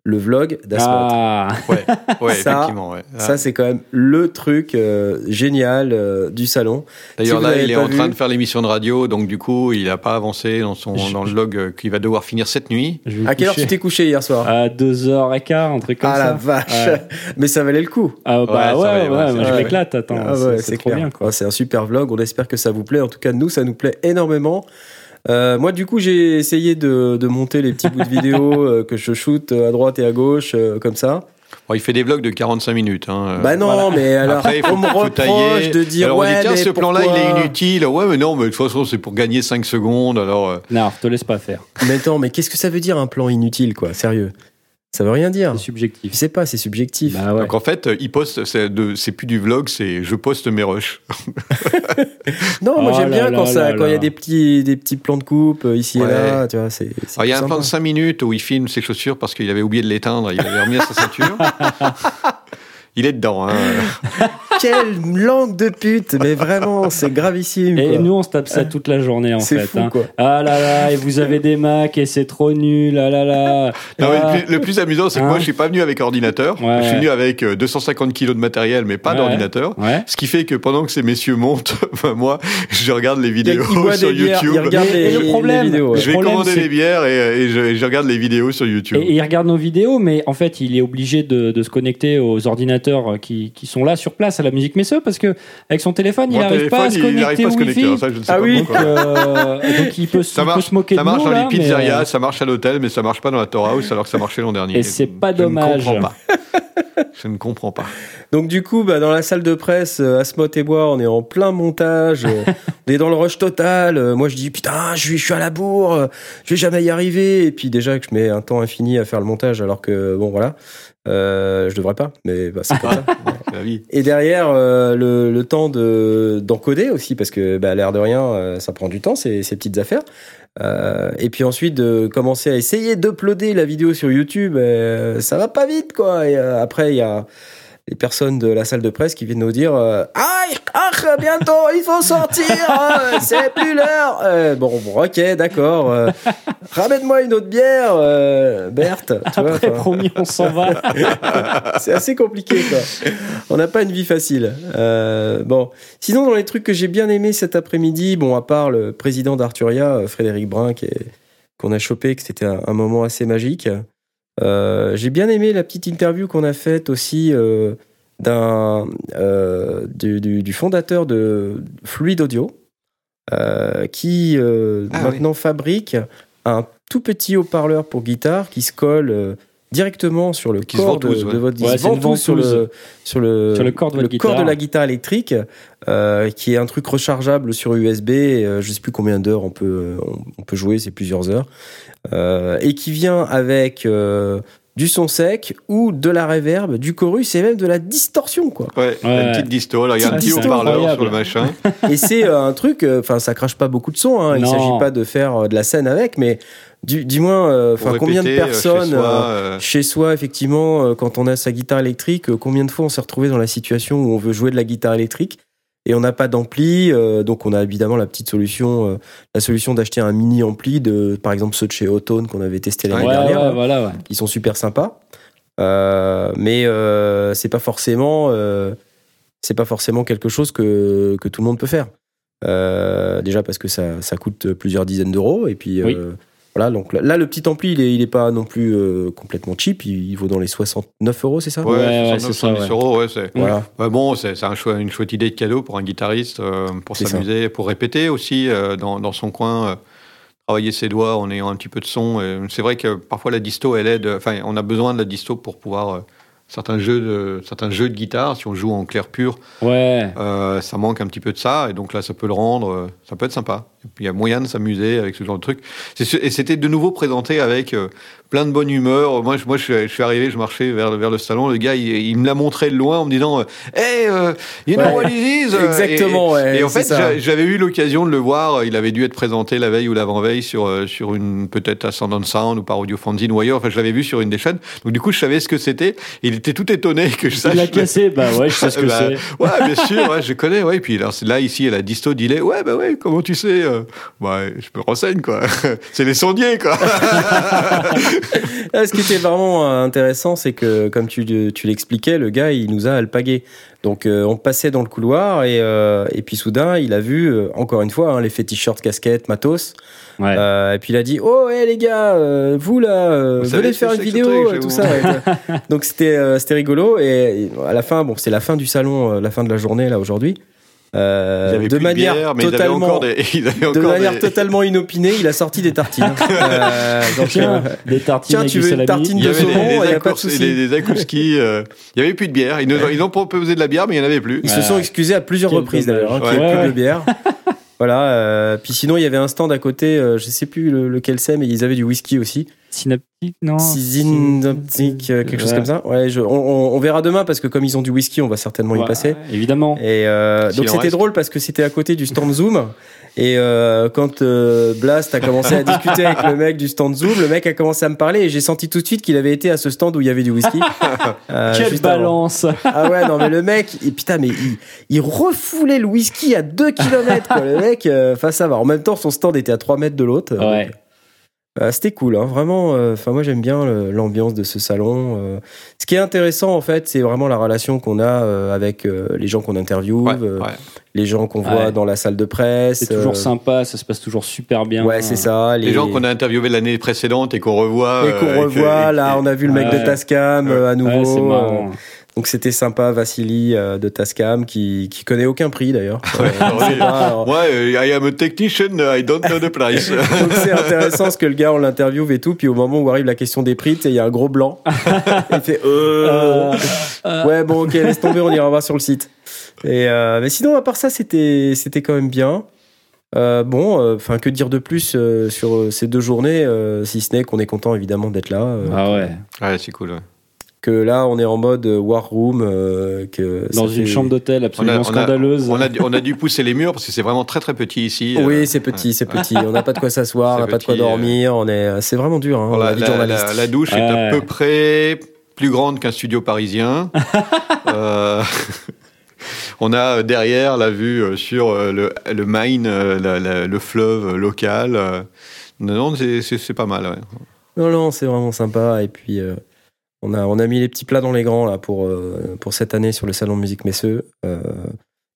le vlog d'Asmod. Ah, Ouais, ouais Ça, effectivement. ouais. Ça, c'est quand même le truc euh, génial euh, du salon. D'ailleurs, si là, il est en train de faire l'émission de radio, donc du coup, il n'a pas avancé dans, son, Je- dans le log euh, qu'il va devoir finir cette nuit. À quelle heure tu t'es couché hier soir À 2h15, un truc comme Ah ça. la vache Ouais. Mais ça valait le coup. Ah bah Ouais, ouais, ouais, je m'éclate, attends, Ah c'est- ouais, c'est trop clair. bien quoi. Ah, c'est un super vlog, on espère que ça vous plaît. En tout cas, nous, ça nous plaît énormément. Euh, moi, du coup, j'ai essayé de, de monter les petits bouts de vidéo euh, que je shoot à droite et à gauche, euh, comme ça. Bon, il fait des vlogs de 45 minutes. Hein. bah non, voilà. mais alors, Après, il faut, on me faut reproche tailler. de dire alors, on ouais, dit, tiens, mais ce plan-là, il est inutile. Ouais, mais non, mais de toute façon, c'est pour gagner 5 secondes. Alors, euh, Non, te laisse pas faire, Mais attends, mais qu'est-ce que ça veut dire un plan inutile, quoi Sérieux? Ça veut rien dire. c'est Je subjectif. sais pas, c'est subjectif. Bah ouais. Donc en fait, euh, il poste, c'est de- c'est plus du vlog, c'est je poste mes rushs. non, moi Oh j'aime là bien quand là ça, là quand il y a des petits, des petits plans de coupe euh, ici Ouais. et là, tu vois, c'est. c'est Alors, il y a un plan de sympa. 5 minutes où il filme ses chaussures parce qu'il avait oublié de l'éteindre, il avait remis à sa ceinture. il est dedans. Hein. Quelle langue de pute Mais vraiment, c'est gravissime. Et quoi. nous, on se tape ça toute la journée en c'est fait. fou, hein. quoi. Ah là là, et vous avez des Macs et c'est trop nul, ah là là. Non, mais Ah. le, plus, le plus amusant, c'est que Hein moi, je suis pas venu avec ordinateur. Ouais, je suis ouais. venu avec euh, 250 kilos de matériel, mais pas Ouais. d'ordinateur. Ouais. Ce qui fait que pendant que ces messieurs montent, ben, moi, je regarde les vidéos sur des bières, YouTube. il regarde Et- et les, le problème- les vidéos. Je vais problème, commander les bières et, et je, et je regarde les vidéos sur YouTube. Et, et il regarde nos vidéos, mais en fait, il est obligé de, de se connecter aux ordinateurs qui, qui sont là sur place à la musique Messeux parce que avec son téléphone, il n'arrive pas à se connecter pas à se au connecter. Wi-Fi. alors ça, je ne sais Ah pas oui. Euh, donc il peut, se- Ça il peut marche, se moquer ça de marche nous dans là, les pizzerias, euh, ça marche à l'hôtel, mais ça marche pas dans la Torah House alors que ça marchait l'an dernier. Et c'est pas Je ne dommage. comprends pas. Je ne comprends pas. Donc du coup, bah, dans la salle de presse, euh, Asmot et moi, on est en plein montage, euh, on est dans le rush total. Euh, moi, je dis putain, je suis, je suis à la bourre, euh, je vais jamais y arriver. Et puis déjà que je mets un temps infini à faire le montage, alors que bon voilà, euh, je devrais pas, mais bah, c'est comme ça. Vie. Et derrière, euh, le, le temps de d'encoder aussi, parce que bah, l'air de rien, euh, ça prend du temps, ces, ces petites affaires. Euh, et puis ensuite, de commencer à essayer d'uploader la vidéo sur YouTube, euh, ça va pas vite, quoi. Et après, il y a les personnes de la salle de presse qui viennent nous dire euh, Aïe, ah, bientôt, il faut sortir, euh, c'est plus l'heure. Euh, bon, bon, ok, d'accord. euh, Ramène-moi une autre bière, euh, Berthe. Tu Après, promis, on s'en va. C'est assez compliqué, quoi. On n'a pas une vie facile. Euh, bon, sinon dans les trucs que j'ai bien aimé cet après-midi, bon, à part le président d'Arturia, Frédéric Brun, qui est- qu'on a chopé, que c'était un moment assez magique. Euh, j'ai bien aimé la petite interview qu'on a faite aussi euh, d'un euh, du, du- du fondateur de Fluid Audio, qui Ah maintenant fabrique un tout petit haut-parleur pour guitare qui se colle directement sur le Qui corps de, ventouse, ouais. de votre Ouais, ventouse. sur le sur le Sur le corps de corps la guitare électrique euh, qui est un truc rechargeable sur USB euh, je sais plus combien d'heures on peut on, on peut jouer c'est plusieurs heures euh, et qui vient avec euh, du son sec ou de la reverb, du chorus et même de la distorsion quoi. Ouais, Ouais. une petite disto. Là, il y a un petit haut-parleur sur le machin. Et c'est euh, un truc, euh, enfin ça crache pas beaucoup de son. Hein. Il s'agit pas de faire euh, de la scène avec, mais du, du moins, euh, Pour enfin combien de euh, personnes chez soi, euh, euh, chez soi, effectivement, euh, quand on a sa guitare électrique, euh, combien de fois on s'est retrouvé dans la situation où on veut jouer de la guitare électrique? Et on n'a pas d'ampli, euh, donc on a évidemment la petite solution, euh, la solution d'acheter un mini ampli de, par exemple ceux de chez Autone qu'on avait testé l'année Ouais, dernière, ouais, là, voilà, ouais. qui sont super sympas. Euh, mais c'est pas forcément, c'est pas forcément quelque chose que que tout le monde peut faire. Déjà parce que ça, ça coûte plusieurs dizaines d'euros et puis Oui. Voilà donc là, là, le petit ampli il est, il est pas non plus euh, complètement cheap il, il vaut dans les 69 euros c'est ça? Ouais, ouais, 69, c'est ça, 70 ouais. euros, ouais, c'est. voilà Ouais, bon, c'est c'est un choix- une chouette idée de cadeau pour un guitariste, euh, pour C'est ça. s'amuser, pour répéter aussi euh, dans, dans son coin, euh, travailler ses doigts en ayant un petit peu de son. Et C'est vrai que parfois la disto, elle aide. Enfin, on a besoin de la disto pour pouvoir euh, certains jeux de certains jeux de guitare. Si on joue en clair pur, Ouais. euh, ça manque un petit peu de ça, et donc là, ça peut le rendre. ça peut être sympa. Et puis il y a moyen de s'amuser avec ce genre de truc. Et c'était de nouveau présenté avec euh, plein de bonne humeur. Moi, je, moi, je, suis- arrivé, je marchais vers, le- vers le salon. Le gars, il, il me l'a montré de loin en me disant euh, Hey, euh, you know Ouais. what it is? Exactement, Et, ouais, et en fait, j'avais eu l'occasion de le voir. Il avait dû être présenté la veille ou l'avant-veille sur, euh, sur une, peut-être Ascendant Sound ou par Audio Fanzine ou ailleurs. Enfin, je l'avais vu sur une des chaînes. Donc, du coup, je savais ce que c'était. Il était tout étonné que je sache. Il l'a cassé, bah ouais, je sais ce que Bah, c'est. Ouais, bien sûr, ouais, je connais. Ouais. Puis alors, c'est là, ici, elle a disto delay. Ouais, bah ouais, comment tu sais euh, bah, Je me renseigne, quoi. c'est les sondiers, quoi. Ah, ce qui était vraiment euh, intéressant, c'est que, comme tu, tu l'expliquais, le gars, il nous a alpagué. Donc, euh, on passait dans le couloir et, euh, et puis soudain, il a vu, euh, encore une fois, hein, les faits t-shirts, casquettes, matos. Ouais. Euh, et puis il a dit Oh, hé les gars, euh, vous là, euh, Vous venez faire une vidéo, truc tout ça. ouais. Donc, c'était euh, c'était rigolo. Et, et à la fin, bon, c'est la fin du salon, euh, la fin de la journée, là, aujourd'hui. Euh, de manière bière, totalement. des. De manière des- totalement inopinée, il a sorti des tartines. Euh, donc, Tiens, euh, des tartines tiens, tu veux une tartine Il y de avait saumon, des, il des, y a pas de accours- souci. des, des il n'y avait plus de bière. Ils, nous ont, ils ont proposé de la bière, mais il n'y en avait plus. Ils se sont excusés à plusieurs Quel reprises d'ailleurs, hein, qu'il Ouais. n'y plus de bière. voilà. euh, puis sinon, il y avait un stand à côté, euh, je sais plus le- lequel c'est, mais ils avaient du whisky aussi. Synaptique, non Synaptique, euh, quelque chose comme ça. Ouais, je- on, on- on verra demain parce que comme ils ont du whisky, on va certainement y Ouais, passer. Évidemment. Et euh, donc c'était drôle parce que c'était à côté du stand Zoom. Et euh, quand euh, Blast a commencé à discuter avec le mec du stand Zoom, le mec a commencé à me parler et j'ai senti tout de suite qu'il avait été à ce stand où il y avait du whisky. Euh, Quelle avant. balance Ah ouais, non mais le mec, et putain, mais il, il refoulait le whisky à 2 km quoi. Le mec, euh, enfin ça va. En même temps, son stand était à 3 mètres de l'autre. Ouais. Donc, euh, C'était cool, hein, vraiment. euh, Enfin, moi j'aime bien l'ambiance de ce salon. euh. Ce qui est intéressant en fait, c'est vraiment la relation qu'on a euh, avec euh, les gens qu'on interviewe, Ouais, euh, ouais. les gens qu'on voit Ouais. dans la salle de presse. C'est toujours euh, sympa, ça se passe toujours super bien. Ouais, c'est ça. Les gens qu'on a interviewés l'année précédente et qu'on revoit. et qu'on euh, et que- revoit, là, on a vu le mec Ouais. de Tascam euh, à nouveau. Euh, donc c'était sympa, Vassili euh, de Tascam, qui, qui connaît aucun prix d'ailleurs. Euh, Ouais. pas, alors. Ouais, euh, I am a technician, I don't know the price. Donc c'est intéressant ce que le gars on l'interviewe et tout, puis au moment où arrive la question des prix, il y a un gros blanc. il fait euh... Euh, ouais bon ok laisse tomber, on ira voir sur le site. Et euh, mais sinon à part ça c'était c'était quand même bien. Euh, bon, enfin que dire de plus euh, sur euh, ces deux journées, euh, si ce n'est qu'on est content évidemment d'être là. euh, Ah ouais. ouais, c'est cool. ouais. Que là on est en mode euh, war room, euh, que Dans une fait- chambre d'hôtel On a, absolument on, a, scandaleuse. on, a, dû- on a dû pousser les murs parce que c'est vraiment très très petit ici. Oui, Euh, c'est petit, c'est petit. On n'a pas de quoi s'asseoir, on n'a pas de quoi dormir. On est, c'est vraiment dur. Hein, Voilà, la vie de la, journaliste. la- la douche est à peu près plus grande qu'un studio parisien. Euh, on a derrière la vue sur le, le Main, la- la- le fleuve local. Non, non, c'est- pas mal. ouais. Non, non, c'est vraiment sympa. Et puis, euh, on, a, on a mis les petits plats dans les grands là, pour, euh, pour cette année sur le Salon de Musique Messeux. Euh,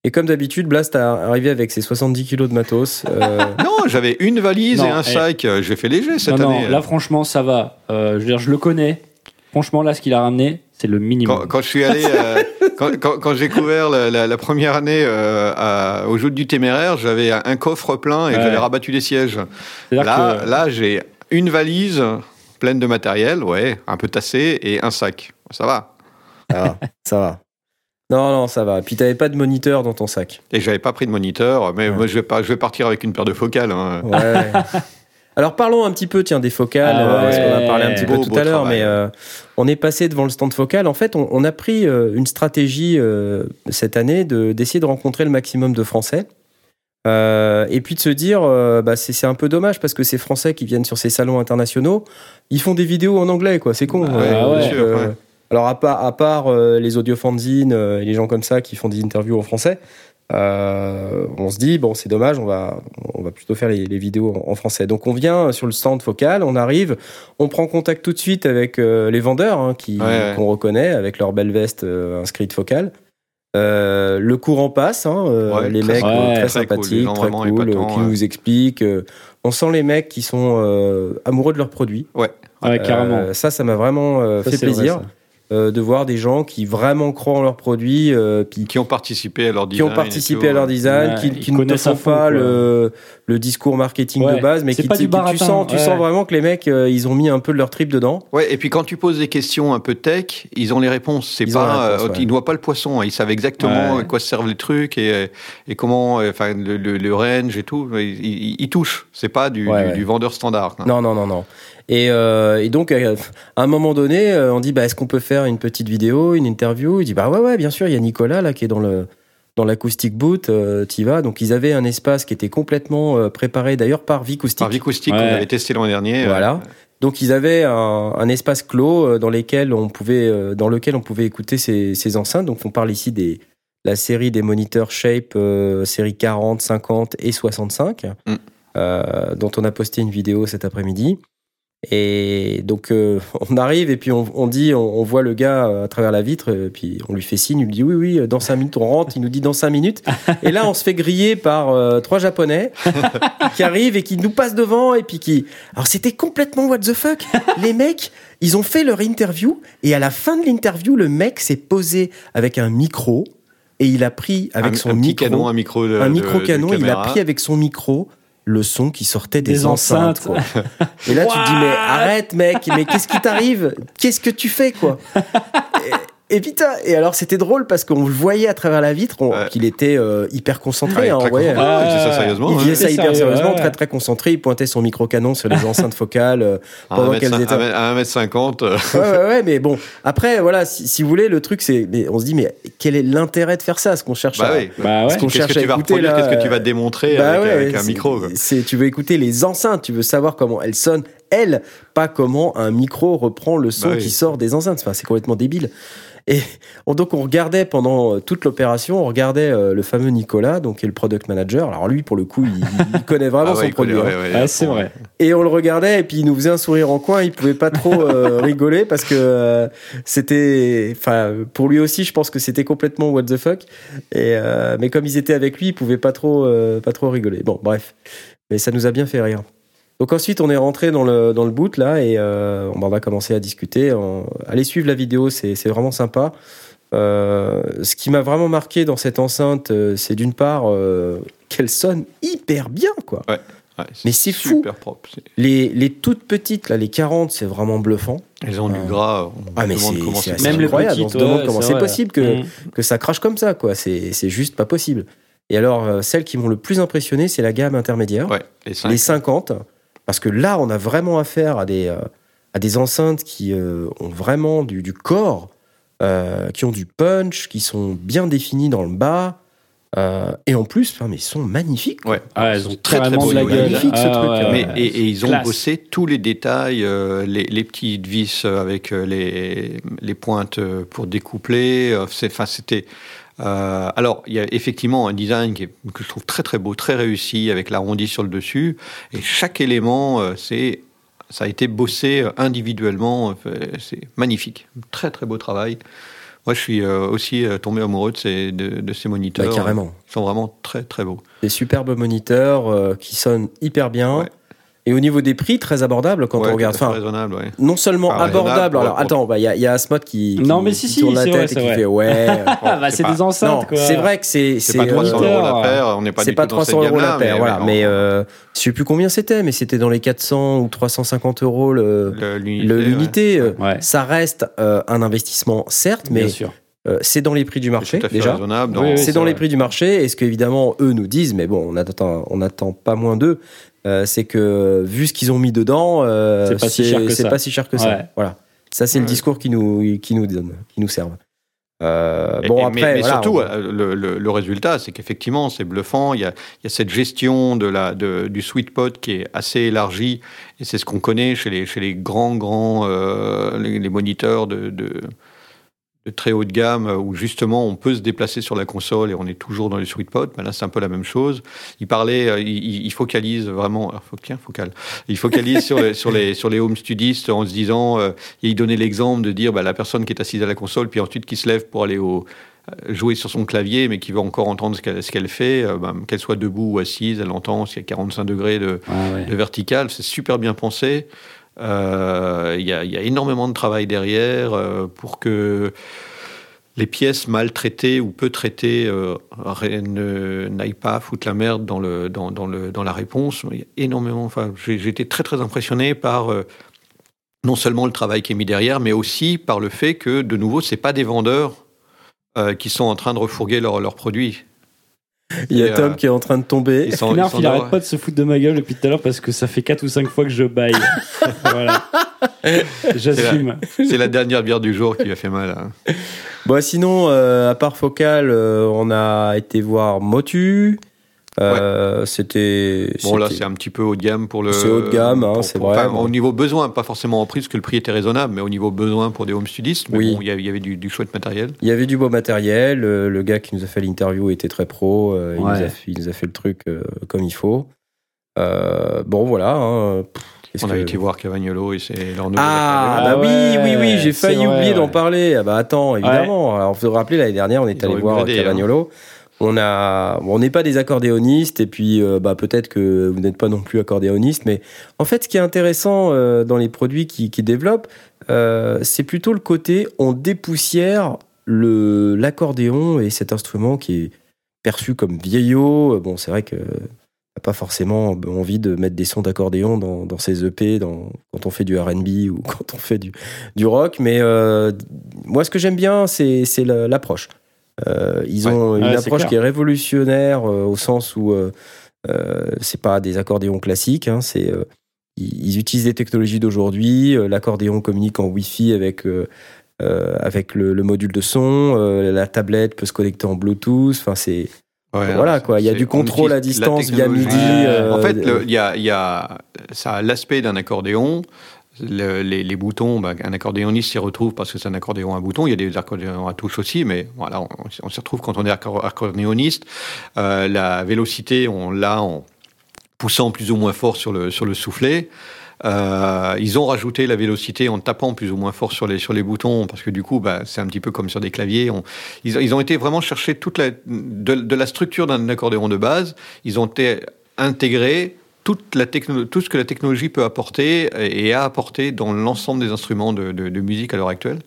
et comme d'habitude, Blast a arrivé avec ses 70 kilos de matos. euh, Non, j'avais une valise Non, et un eh. sac. J'ai fait léger cette non, année. non, là franchement ça va. Euh, je veux dire, je le connais. Franchement, là, ce qu'il a ramené, c'est le minimum. Quand, quand je suis allé, euh, quand, quand- quand j'ai couvert la, la- la première année euh, à- au Joutes du Téméraire, j'avais un, coffre plein et Ouais. j'avais rabattu les sièges. Là, que- là j'ai une valise pleine de matériel, ouais, un peu tassé, et un sac. Ça va. ça va, ça va. Non, non, ça va. Puis, t'avais pas de moniteur dans ton sac. Et j'avais pas pris de moniteur, mais Ouais. moi je vais pas, je vais partir avec une paire de focales. hein. Ouais. Alors parlons un petit peu tiens des focales Ah euh, parce qu'on a parlé un petit peu tout à l'heure mais euh, on est passé devant le stand focal en fait on, on a pris euh, une stratégie euh, cette année de d'essayer de rencontrer le maximum de Français Euh, et puis de se dire euh, bah, c'est un peu dommage parce que ces Français qui viennent sur ces salons internationaux ils font des vidéos en anglais quoi c'est con Ah Euh, ouais. donc, sûr, ouais. alors à part, à part euh, les audiofanzines euh, et les gens comme ça qui font des interviews en français euh, on se dit bon c'est dommage, on va on va plutôt faire les, les vidéos en, en français. Donc on vient sur le stand focal, on arrive, on prend contact tout de suite avec euh, les vendeurs hein, qui Ouais, ouais. qu'on reconnaît avec leur belle veste euh, inscrite focal. Euh, le courant passe, hein, euh, Ouais, les mecs sympa. euh, Ouais, très cool, sympathiques, très cool, euh, qui ouais. nous expliquent. euh, on sent les mecs qui sont euh, amoureux de leurs produits. Ouais. Ouais, carrément. Ça, ça m'a vraiment euh, Ça, fait vrai, plaisir euh, de voir des gens qui vraiment croient en leurs produits, euh, puis Qui ont participé à leur qui design. ont et participé à leur ouais. design, Ouais, qui, qui ne te font pas le, le discours marketing Ouais, de base, mais qui, pas qui- du qui- tu baratin, sens, tu ouais. sens vraiment que les mecs, euh, ils ont mis un peu de leur trip dedans. Ouais, et puis quand tu poses des questions un peu tech, ils ont les réponses. C'est pas, réponse, euh, ouais. ils noient pas le poisson. hein. Ils savent exactement Ouais. à quoi servent les trucs et, et comment, euh, enfin, le, le- le range et tout. Ils, ils- ils touchent. C'est pas du, Ouais, du- ouais. du vendeur standard. Non, non, non, non. Et, euh, et donc, euh, à un moment donné, euh, on dit, bah, est-ce qu'on peut faire une petite vidéo, une interview? Il dit, bah ouais, ouais, bien sûr, il y a Nicolas là qui est dans le dans l'acoustic boot, euh, t'y vas. Donc, ils avaient un espace qui était complètement euh, préparé d'ailleurs par Vicoustic. Par Vicoustic, Ouais. qu'on avait testé l'an dernier. euh, Voilà. Donc ils avaient un, un espace clos euh, dans lequel on pouvait, euh, dans lequel on pouvait écouter ces, ces enceintes. Donc on parle ici des la série des moniteurs Shape, euh, série 40, 50 et 65, Mm. euh, dont on a posté une vidéo cet après-midi. Et donc euh, on arrive et puis on, on dit, on, on voit le gars euh, à travers la vitre, et puis on lui fait signe, il lui dit oui oui, dans 5 minutes on rentre, il nous dit dans 5 minutes. Et là on se fait griller par euh, trois japonais qui arrivent et qui nous passent devant et puis qui... Alors c'était complètement what the fuck. Les mecs, ils ont fait leur interview et à la fin de l'interview, le mec s'est posé avec un micro et il a pris avec un, son un micro, canon, un micro de, un micro de canon, il a pris avec son micro le son qui sortait des, Des enceintes. enceintes. quoi. Et là, tu te dis, mais arrête, mec, mais qu'est-ce qui t'arrive? Qu'est-ce que tu fais, quoi? et, putain, et alors c'était drôle parce qu'on le voyait à travers la vitre, on- Ouais. qu'il était euh, hyper concentré. Ouais, hein, voyait. concentré. Ouais, il faisait ça ouais, sérieusement. Il hein. faisait ça hyper sérieux, sérieusement, ouais. très très concentré. Il pointait son micro canon sur les enceintes focales euh, pendant À qu'elles 1m50, étaient. à 1m50, euh, Ouais, ouais, ouais, mais bon. Après, voilà, si, si vous voulez, le truc, c'est, mais on se dit, mais quel est l'intérêt de faire ça Ce qu'on cherche bah à. oui. Bah ouais. qu'on Qu'est-ce cherche que à tu vas écouter, reproduire là, Qu'est-ce que tu vas démontrer Bah avec, ouais, avec un micro quoi. C'est, tu veux écouter les enceintes, tu veux savoir comment elles sonnent, elles, pas comment un micro reprend le son Bah qui sort des enceintes. Enfin, c'est complètement débile. Et on- donc on regardait pendant euh, toute l'opération, on regardait euh, le fameux Nicolas, donc qui est le product manager. Alors lui, pour le coup, il, il connaît vraiment Ah ouais, son produit. hein. ouais, ouais, Ah, c'est vrai. Et on le regardait et puis il nous faisait un sourire en coin. Il pouvait pas trop euh, rigoler parce que euh, c'était, enfin, pour lui aussi, je pense que c'était complètement what the fuck. Et euh, mais comme ils étaient avec lui, il pouvait pas trop, euh, pas trop rigoler. Bon, bref, mais ça nous a bien fait rire. Donc ensuite, on est rentré dans le dans le boot là et euh, on va commencer à discuter. On- Allez suivre la vidéo, c'est c'est vraiment sympa. Euh, ce qui m'a vraiment marqué dans cette enceinte, euh, c'est d'une part euh, qu'elle sonne hyper bien, quoi. Ouais, Mais c'est fou. super propre. Les, les toutes petites, là, les 40, c'est vraiment bluffant. Elles ont du gras. On Ah, mais se demande c'est- comment c'est c'est assez Même incroyable. petites, on se demande ouais, comment c'est possible que, Mm. que ça crache comme ça, quoi. C'est c'est juste pas possible. Et alors, euh, celles qui m'ont le plus impressionné, c'est la gamme intermédiaire, Ouais, les les 50, parce que là, on a vraiment affaire à des, euh, à des enceintes qui euh, ont vraiment du, du corps, euh, qui ont du punch, qui sont bien définies dans le bas. euh, et en plus, enfin, mais ils sont magnifiques. Ouais. Ah, elles ont Très, très beau. Magnifique, ce Ah, truc, ouais, hein. Mais, ouais. et, et ils ont Classe. bossé tous les détails, euh, les, les petites vis avec les, les pointes pour découpler. Enfin, c'était. Euh, alors, il y a effectivement un design qui est- que je trouve très très beau, très réussi, avec l'arrondi sur le dessus. Et chaque élément, euh, c'est ça a été bossé euh, individuellement. C'est magnifique, très très beau travail. Moi, je suis aussi tombé amoureux de ces, de, de ces moniteurs. Bah, carrément. Ils sont vraiment très très beaux. Des superbes moniteurs euh, qui sonnent hyper bien. Ouais. Et au niveau des prix, très abordables quand Ouais, on regarde. Enfin, raisonnable, ouais. non seulement Ah, abordable. Alors attends, bah, il y, a- il y a Asmod qui, qui, Non, mais si, si, tourne la c'est tête vrai, et qui fait ouais. Ah, bah, c'est des enceintes, non, quoi. c'est vrai que c'est C'est pas 300 euh, euros la paire, on n'est pas c'est pas tout dans 300 cette euros la paire, voilà. Mais euh, je sais plus combien c'était, mais c'était dans les 400 ou 350 euros l'unité. le- ouais. l'unité. euh. Ça reste un investissement, certes, mais Bien sûr. c'est dans les prix du marché déjà. c'est dans les prix du marché. Et ce qu'évidemment, eux nous disent, mais bon, on attend, on attend pas moins d'eux, euh, c'est que vu ce qu'ils ont mis dedans, euh, C'est pas si cher que ça. pas si cher que ça. Ouais. Voilà. Ça, c'est le discours qui nous, qui nous donne, qui nous servent. Euh, Et- bon, et- après, mais, mais voilà, surtout, on- euh, le, le- le résultat, c'est qu'effectivement, c'est bluffant. Il y, a, il y a cette gestion de la, de- du sweet pot qui est assez élargie. Et c'est ce qu'on connaît chez les, chez les grands, grands, euh, les, les moniteurs de, de, très haut de gamme où justement on peut se déplacer sur la console et on est toujours dans les sweet spots. Ben là, c'est un peu la même chose. Il parlait, euh, il, il, focalise vraiment, faut, tiens, focal. Il focalise sur, les, sur les sur les home studistes en se disant, euh, il donnait l'exemple de dire, bah, la personne qui est assise à la console, puis ensuite qui se lève pour aller au jouer sur son clavier, mais qui veut encore entendre ce qu'elle fait, ben, qu'elle soit debout ou assise, elle entend s'il y a 45 degrés de, ah de vertical. C'est super bien pensé. Euh, il y, a énormément de travail derrière euh, pour que les pièces mal traitées ou peu traitées euh, n'aillent pas foutre la merde dans, la réponse. Énormément. J'ai été très très impressionné par non seulement le travail qui est mis derrière, mais aussi par le fait que de nouveau, c'est pas des vendeurs qui sont en train de refourguer leurs produits. Il y a Tom euh, qui est en train de tomber. Il, sont, il, arrête pas de se foutre de ma gueule depuis tout à l'heure parce que ça fait 4 ou 5 fois que je baille. voilà. J'assume. C'est la, dernière bière du jour qui lui a fait mal. Hein. Bon, sinon, euh, à part Focal, euh, on a été voir Motu. Euh, c'était. Bon, là, c'est un petit peu haut de gamme pour le. C'est haut de gamme, hein, c'est vrai. Au niveau besoin, pas forcément en prix, parce que le prix était raisonnable, mais au niveau besoin pour des home studistes, oui. il y avait du, du, chouette matériel. Il y avait du beau matériel. Le, gars qui nous a fait l'interview était très pro. Euh, il, nous a, il, nous a, fait le truc euh, comme il faut. bon, voilà. Hein, on a été voir Cavagnolo et c'est leur nouveau Ah, bah oui, oui, oui, j'ai failli oublier d'en parler. Ah bah attends, évidemment. Alors, vous vous rappeler, l'année dernière, on est allé voir hein. On a, on n'est pas des accordéonistes et puis euh, bah, peut-être que vous n'êtes pas non plus accordéoniste, mais en fait, ce qui est intéressant euh, dans les produits qui, qui développent, euh, c'est plutôt le côté on dépoussière le l'accordéon et cet instrument qui est perçu comme vieillot. Bon, c'est vrai que pas forcément envie de mettre des sons d'accordéon dans, dans ses EP dans, quand on fait du R&B ou quand on fait du, du rock. Mais moi, ce que j'aime bien, c'est l'approche. Euh, ils ont une approche qui est révolutionnaire euh, au sens où euh, c'est pas des accordéons classiques, hein, c'est ils, utilisent les technologies d'aujourd'hui. L'accordéon communique en Wi-Fi avec avec le, module de son. la tablette peut se connecter en Bluetooth. Enfin, c'est voilà quoi. Il y a du contrôle à distance via MIDI. en fait, il y a, y a ça a l'aspect d'un accordéon les, boutons, bah, un accordéoniste s'y retrouve parce que c'est un accordéon à boutons. Il y a des accordéons à touche aussi, mais voilà, on, s'y retrouve quand on est accordéoniste. Euh, la vélocité, on l'a en poussant plus ou moins fort sur le, sur le soufflet. Euh, ils ont rajouté la vélocité en tapant plus ou moins fort sur les, sur les boutons, parce que du coup, bah, c'est un petit peu comme sur des claviers. ils, ont été vraiment chercher toute de la structure d'un accordéon de base. Ils ont été intégrés toute la tout ce que la technologie peut apporter et a apporté dans l'ensemble des instruments de, musique à l'heure actuelle.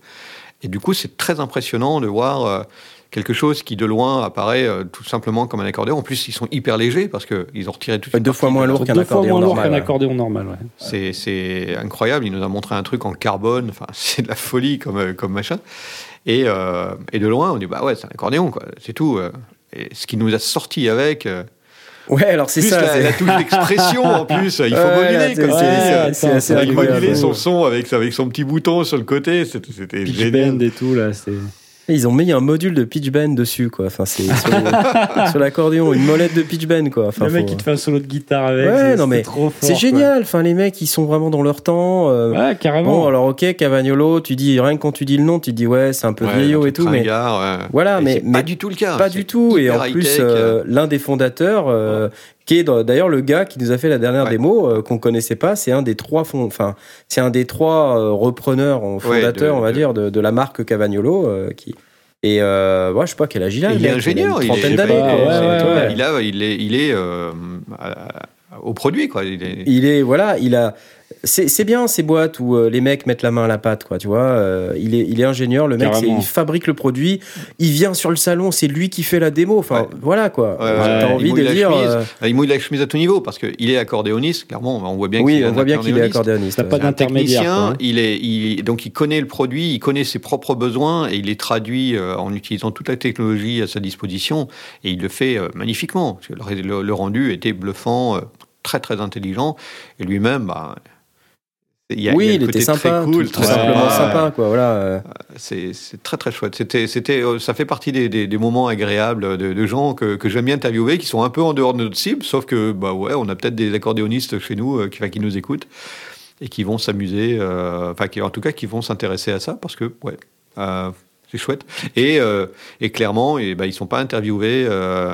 Et du coup, c'est très impressionnant de voir euh, quelque chose qui de loin apparaît euh, tout simplement comme un accordéon. En plus, ils sont hyper légers parce qu'ils ont retiré tout deux fois moins lourd qu'un accordéon, normal, accordéon normal. C'est incroyable. Il nous a montré un truc en carbone. Enfin, c'est de la folie comme, euh, comme machin. Et, et, de loin, on dit bah ouais, c'est un accordéon, quoi. C'est tout. Et ce qui nous a sorti avec. Ouais, alors c'est ça. La, la touche d'expression en plus, il faut moduler. C'est assez Il moduler son son avec, avec son petit bouton sur le côté, c'était génial. et tout là, c'est. Ils ont mis un module de pitch bend dessus, quoi. Enfin, c'est sur, l'accordéon, une molette de pitch bend, quoi. Enfin, le mec qui te fait un solo de guitare avec. Ouais, non mais c'est génial. Enfin, les mecs, ils sont vraiment dans leur temps. Euh, ouais, carrément. Bon, alors ok, Cavagnolo, tu dis rien que quand tu dis le nom, tu dis ouais, c'est un peu vieillot et tout, mais voilà, mais, pas du tout le cas. Pas du tout. Et en plus, euh, l'un des fondateurs. Euh, qui est d'ailleurs le gars qui nous a fait la dernière démo qu'on qu'on connaissait pas. C'est un des trois enfin c'est un des trois repreneurs, fondateurs, on va dire, de, de, la marque Cavagnolo qui et euh, ouais, je sais pas quel âge il a. Il, est ingénieur. Il, est, d'années. il, a, il est, il est euh, au produit quoi. Il est... il est voilà, il a c'est bien ces boîtes où euh, les mecs mettent la main à la pâte, quoi. Tu vois, euh, il est il est ingénieur, le mec, il fabrique le produit, il vient sur le salon, c'est lui qui fait la démo. Enfin, voilà quoi. T'as envie de dire. Euh, il mouille la chemise à tout niveau parce qu'il est accordéoniste. Clairement, on voit bien. Oui, on voit bien qu'il est accordéoniste. T'as pas d'intermédiaire. Hein. Il est, il, donc il connaît le produit, il connaît ses propres besoins et il les traduit en utilisant toute la technologie à sa disposition et il le fait magnifiquement. Le, le, rendu était bluffant, très très intelligent et lui-même. Bah, oui, il, était sympa, cool, tout, simplement sympa, quoi. Voilà. Euh. C'est très très chouette. C'était, c'était, euh, ça fait partie des, des, moments agréables de, gens que, que j'aime bien interviewer, qui sont un peu en dehors de notre cible, sauf que bah ouais, on a peut-être des accordéonistes chez nous euh, qui, qui nous écoutent et qui vont s'amuser, enfin qui en tout cas qui vont s'intéresser à ça parce que ouais. C'est chouette. Et, euh, et clairement, et, bah, ils sont pas interviewés euh,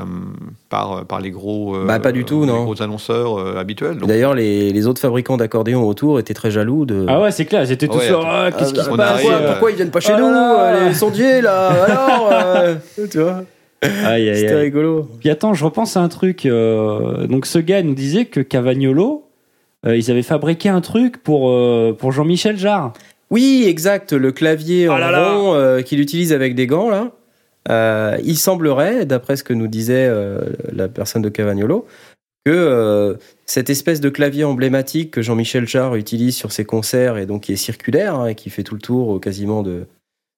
par, par les gros, euh, Bah, pas du tout, les non. gros annonceurs euh, habituels. Donc, D'ailleurs, les, les autres fabricants d'accordéons autour étaient très jaloux de. Ah ouais, c'est clair, ils étaient tous Ouais, là. attends. Ah, Qu'est-ce qui se passe pourquoi, ils viennent pas chez oh nous, là là. les sondiers là Alors, euh, tu vois Aïe, aïe, C'était aïe. rigolo. Puis attends, je repense à un truc. euh, donc ce gars nous disait que Cavagnolo, euh, ils avaient fabriqué un truc pour, euh, pour Jean-Michel Jarre. Oui, exact. Le clavier Oh en là rond euh, qu'il utilise avec des gants là. Euh, il semblerait, d'après ce que nous disait euh, la personne de Cavagnolo, que cette espèce de clavier emblématique que Jean-Michel Jarre utilise sur ses concerts et donc qui est circulaire hein, et qui fait tout le tour quasiment de,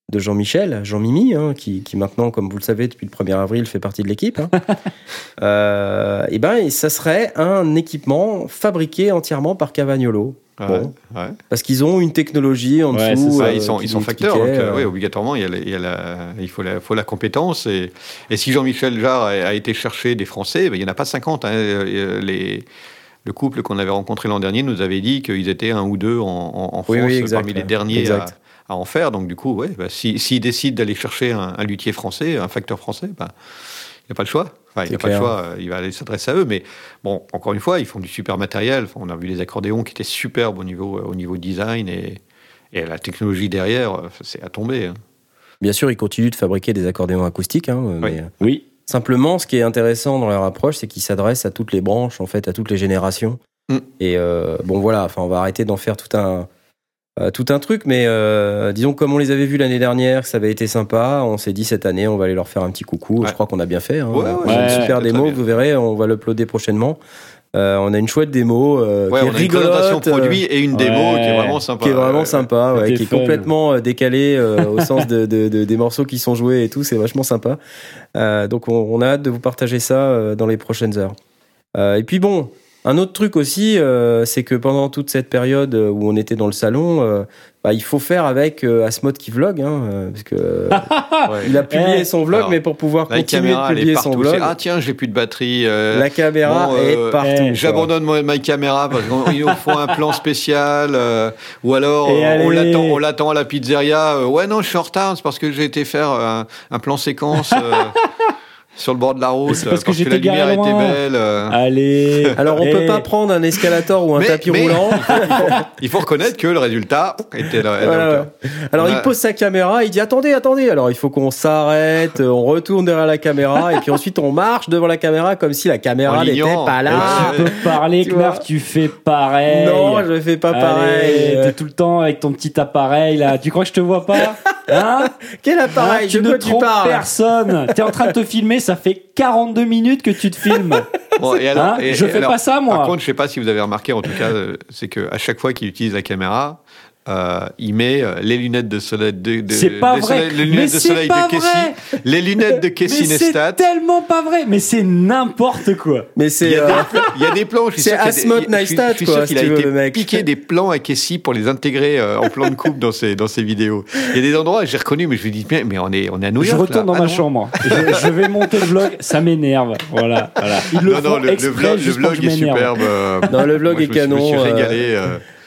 de Jean-Michel, Jean-Mimi, hein, qui, qui maintenant, comme vous le savez, depuis le 1er avril, fait partie de l'équipe. hein. Euh, et ben, ça serait un équipement fabriqué entièrement par Cavagnolo. ouais, Bon. ouais. Parce qu'ils ont une technologie en Ouais, dessous. euh, ils sont, ils facteurs, donc euh, obligatoirement, il, y a la- il, y a la- il faut, la, faut la compétence. Et, et si Jean-Michel Jarre a, été chercher des Français, ben, il n'y en a pas 50. hein. Euh, les, le couple qu'on avait rencontré l'an dernier nous avait dit qu'ils étaient un ou deux en, France Oui, oui, exact, parmi les derniers à. À en faire. Donc du coup, ouais, bah, si- s'ils décident d'aller chercher un, un luthier français, un facteur français, bah, il n'y a pas le choix. Enfin, il n'y a pas le choix, euh, il va aller s'adresser à eux. Mais bon, encore une fois, ils font du super matériel. Enfin, on a vu les accordéons qui étaient superbes au niveau, euh, au niveau design et, et la technologie derrière, euh, c'est à tomber. hein. Bien sûr, ils continuent de fabriquer des accordéons acoustiques. hein, mais, Oui. Simplement, ce qui est intéressant dans leur approche, c'est qu'ils s'adressent à toutes les branches, en fait, à toutes les générations. Mm. Et euh, bon, voilà, enfin, on va arrêter d'en faire tout un, euh, tout un truc, mais euh, disons, comme on les avait vus l'année dernière, ça avait été sympa, on s'est dit cette année, on va aller leur faire un petit coucou. Ouais. Je crois qu'on a bien fait. Hein. Ouais, ouais, On a une super démo, vous verrez, on va l'uploader prochainement. Euh, on a une chouette démo euh, Ouais, qui est on a une rigolote, présentation euh, produit et une démo Ouais. qui est vraiment sympa. qui est vraiment Ouais, sympa, qui est complètement euh, décalé euh, au sens de, de- de- des morceaux qui sont joués et tout, c'est vachement sympa. Euh, donc on, on a hâte de vous partager ça euh, dans les prochaines heures. Euh, et puis bon, un autre truc aussi, euh, c'est que pendant toute cette période euh, où on était dans le salon, euh, bah, il faut faire avec euh, Asmod qui vlog, hein, parce que ouais. il a publié Eh, son vlog, alors, mais pour pouvoir La continuer de caméra, elle est publier son vlog, Ah tiens, j'ai plus de batterie. euh, la caméra bon, euh, est partout. eh. J'abandonne ma, ma caméra parce qu'il nous un plan spécial. euh, ou alors, euh, on l'attend, on l'attend à la pizzeria. euh, ouais, non, je suis en retard. C'est parce que j'ai été faire un, un plan séquence euh, sur le bord de la route. c'est parce euh, que la j'étais lumière était belle. euh. Allez. Alors on Eh, peut pas prendre un escalator ou un Mais- tapis mais- roulant. Il faut reconnaître que le résultat était là. Voilà. Alors On il a- pose sa caméra, il dit attendez, attendez. Alors il faut qu'on s'arrête, euh, on retourne derrière la caméra et puis ensuite on marche devant la caméra comme si la caméra n'était pas Et là. tu peux parler, vois. tu fais pareil. Non, je fais pas Allez, pareil. T'es tout le temps avec ton petit appareil là. Tu crois que je te vois pas? Hein? Quel appareil? Hein, Tu ne quoi tu trompes personne. T'es en train de te filmer, ça fait 42 minutes que tu te filmes. Bon, et alors- Hein? et- je et fais alors, pas ça moi. Par contre, je sais pas si vous avez remarqué, en tout cas, euh, c'est que à chaque fois qu'il utilise la caméra, euh, il met euh, les lunettes de soleil de, de- c'est pas vrai. soleils- les Mais lunettes de c'est soleil pas de Kessie, vrai. les lunettes de Mais Kessie c'est Nestat. tellement pas vrai. Mais c'est n'importe quoi. Mais Il c'est y, a euh, des, il y a des plans, je C'est Asmod je Neistat, je suis quoi, qu'il a veux, été mec. piqué des plans à Kessie pour les intégrer euh, en plan de coupe dans ses, dans ses vidéos. Il y a des endroits, j'ai reconnu, mais je me dis, mais, mais on, est, on est à New Je York. retourne là. dans Ah ma non. chambre. Je, je vais monter le vlog. Ça m'énerve. Voilà. voilà. Ils le Non, non, le, le vlog, le vlog je est superbe. euh, Non, le vlog est je canon, Je me suis euh, régalé.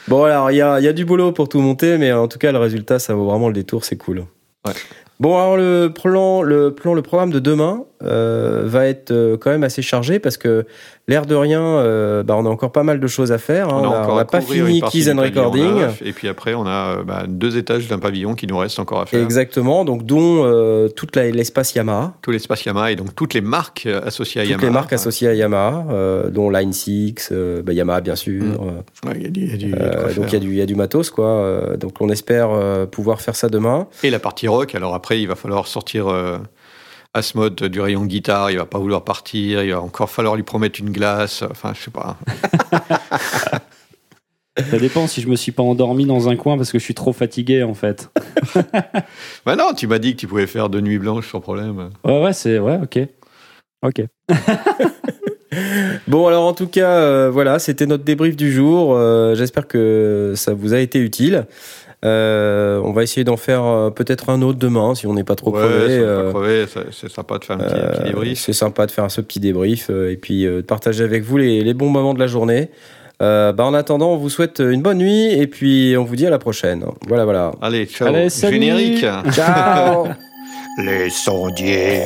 Bon. Alors il y a, y a du boulot pour tout monter, mais en tout cas le résultat ça vaut vraiment le détour, c'est cool. Ouais. Bon alors le plan, le plan, le programme de demain euh, va être euh, quand même assez chargé parce que l'air de rien, euh, bah, on a encore pas mal de choses à faire. hein. On n'a pas fini Keys and Recording. neuf, Et puis après, on a euh, bah, deux étages d'un pavillon qui nous reste encore à faire. Exactement, donc dont euh, toute la- l'espace Yamaha, Tout l'espace Yamaha et donc toutes les marques associées à toutes Yamaha. les marques associées à Yamaha, euh, dont Line 6, euh, bah, Yamaha bien sûr. Mm. euh, Ouais, il y a du- il y a du- y a donc il y, y a matos quoi. donc on espère pouvoir faire ça demain. Et la partie rock, alors après, il va falloir sortir Asmod du rayon guitare, il va pas vouloir partir, il va encore falloir lui promettre une glace, enfin, je sais pas. Ça dépend si je me suis pas endormi dans un coin parce que je suis trop fatigué en fait. Bah non, tu m'as dit que tu pouvais faire deux nuits blanches sans problème. Ouais, ouais, c'est. Ouais, ok. Ok. Bon, alors en tout cas, euh, voilà, c'était notre débrief du jour. Euh, J'espère que ça vous a été utile. Euh, on va essayer d'en faire euh, peut-être un autre demain si on n'est pas trop ouais, crevé. ça va euh, c'est sympa de faire un petit, euh, petit débrief. C'est sympa de faire ce petit débrief euh, et puis euh, de partager avec vous les, les bons moments de la journée. Euh, bah, en attendant, on vous souhaite une bonne nuit et puis on vous dit à la prochaine. Voilà, voilà. Allez, ciao. Allez, salut. Générique. Ciao Les sondiers.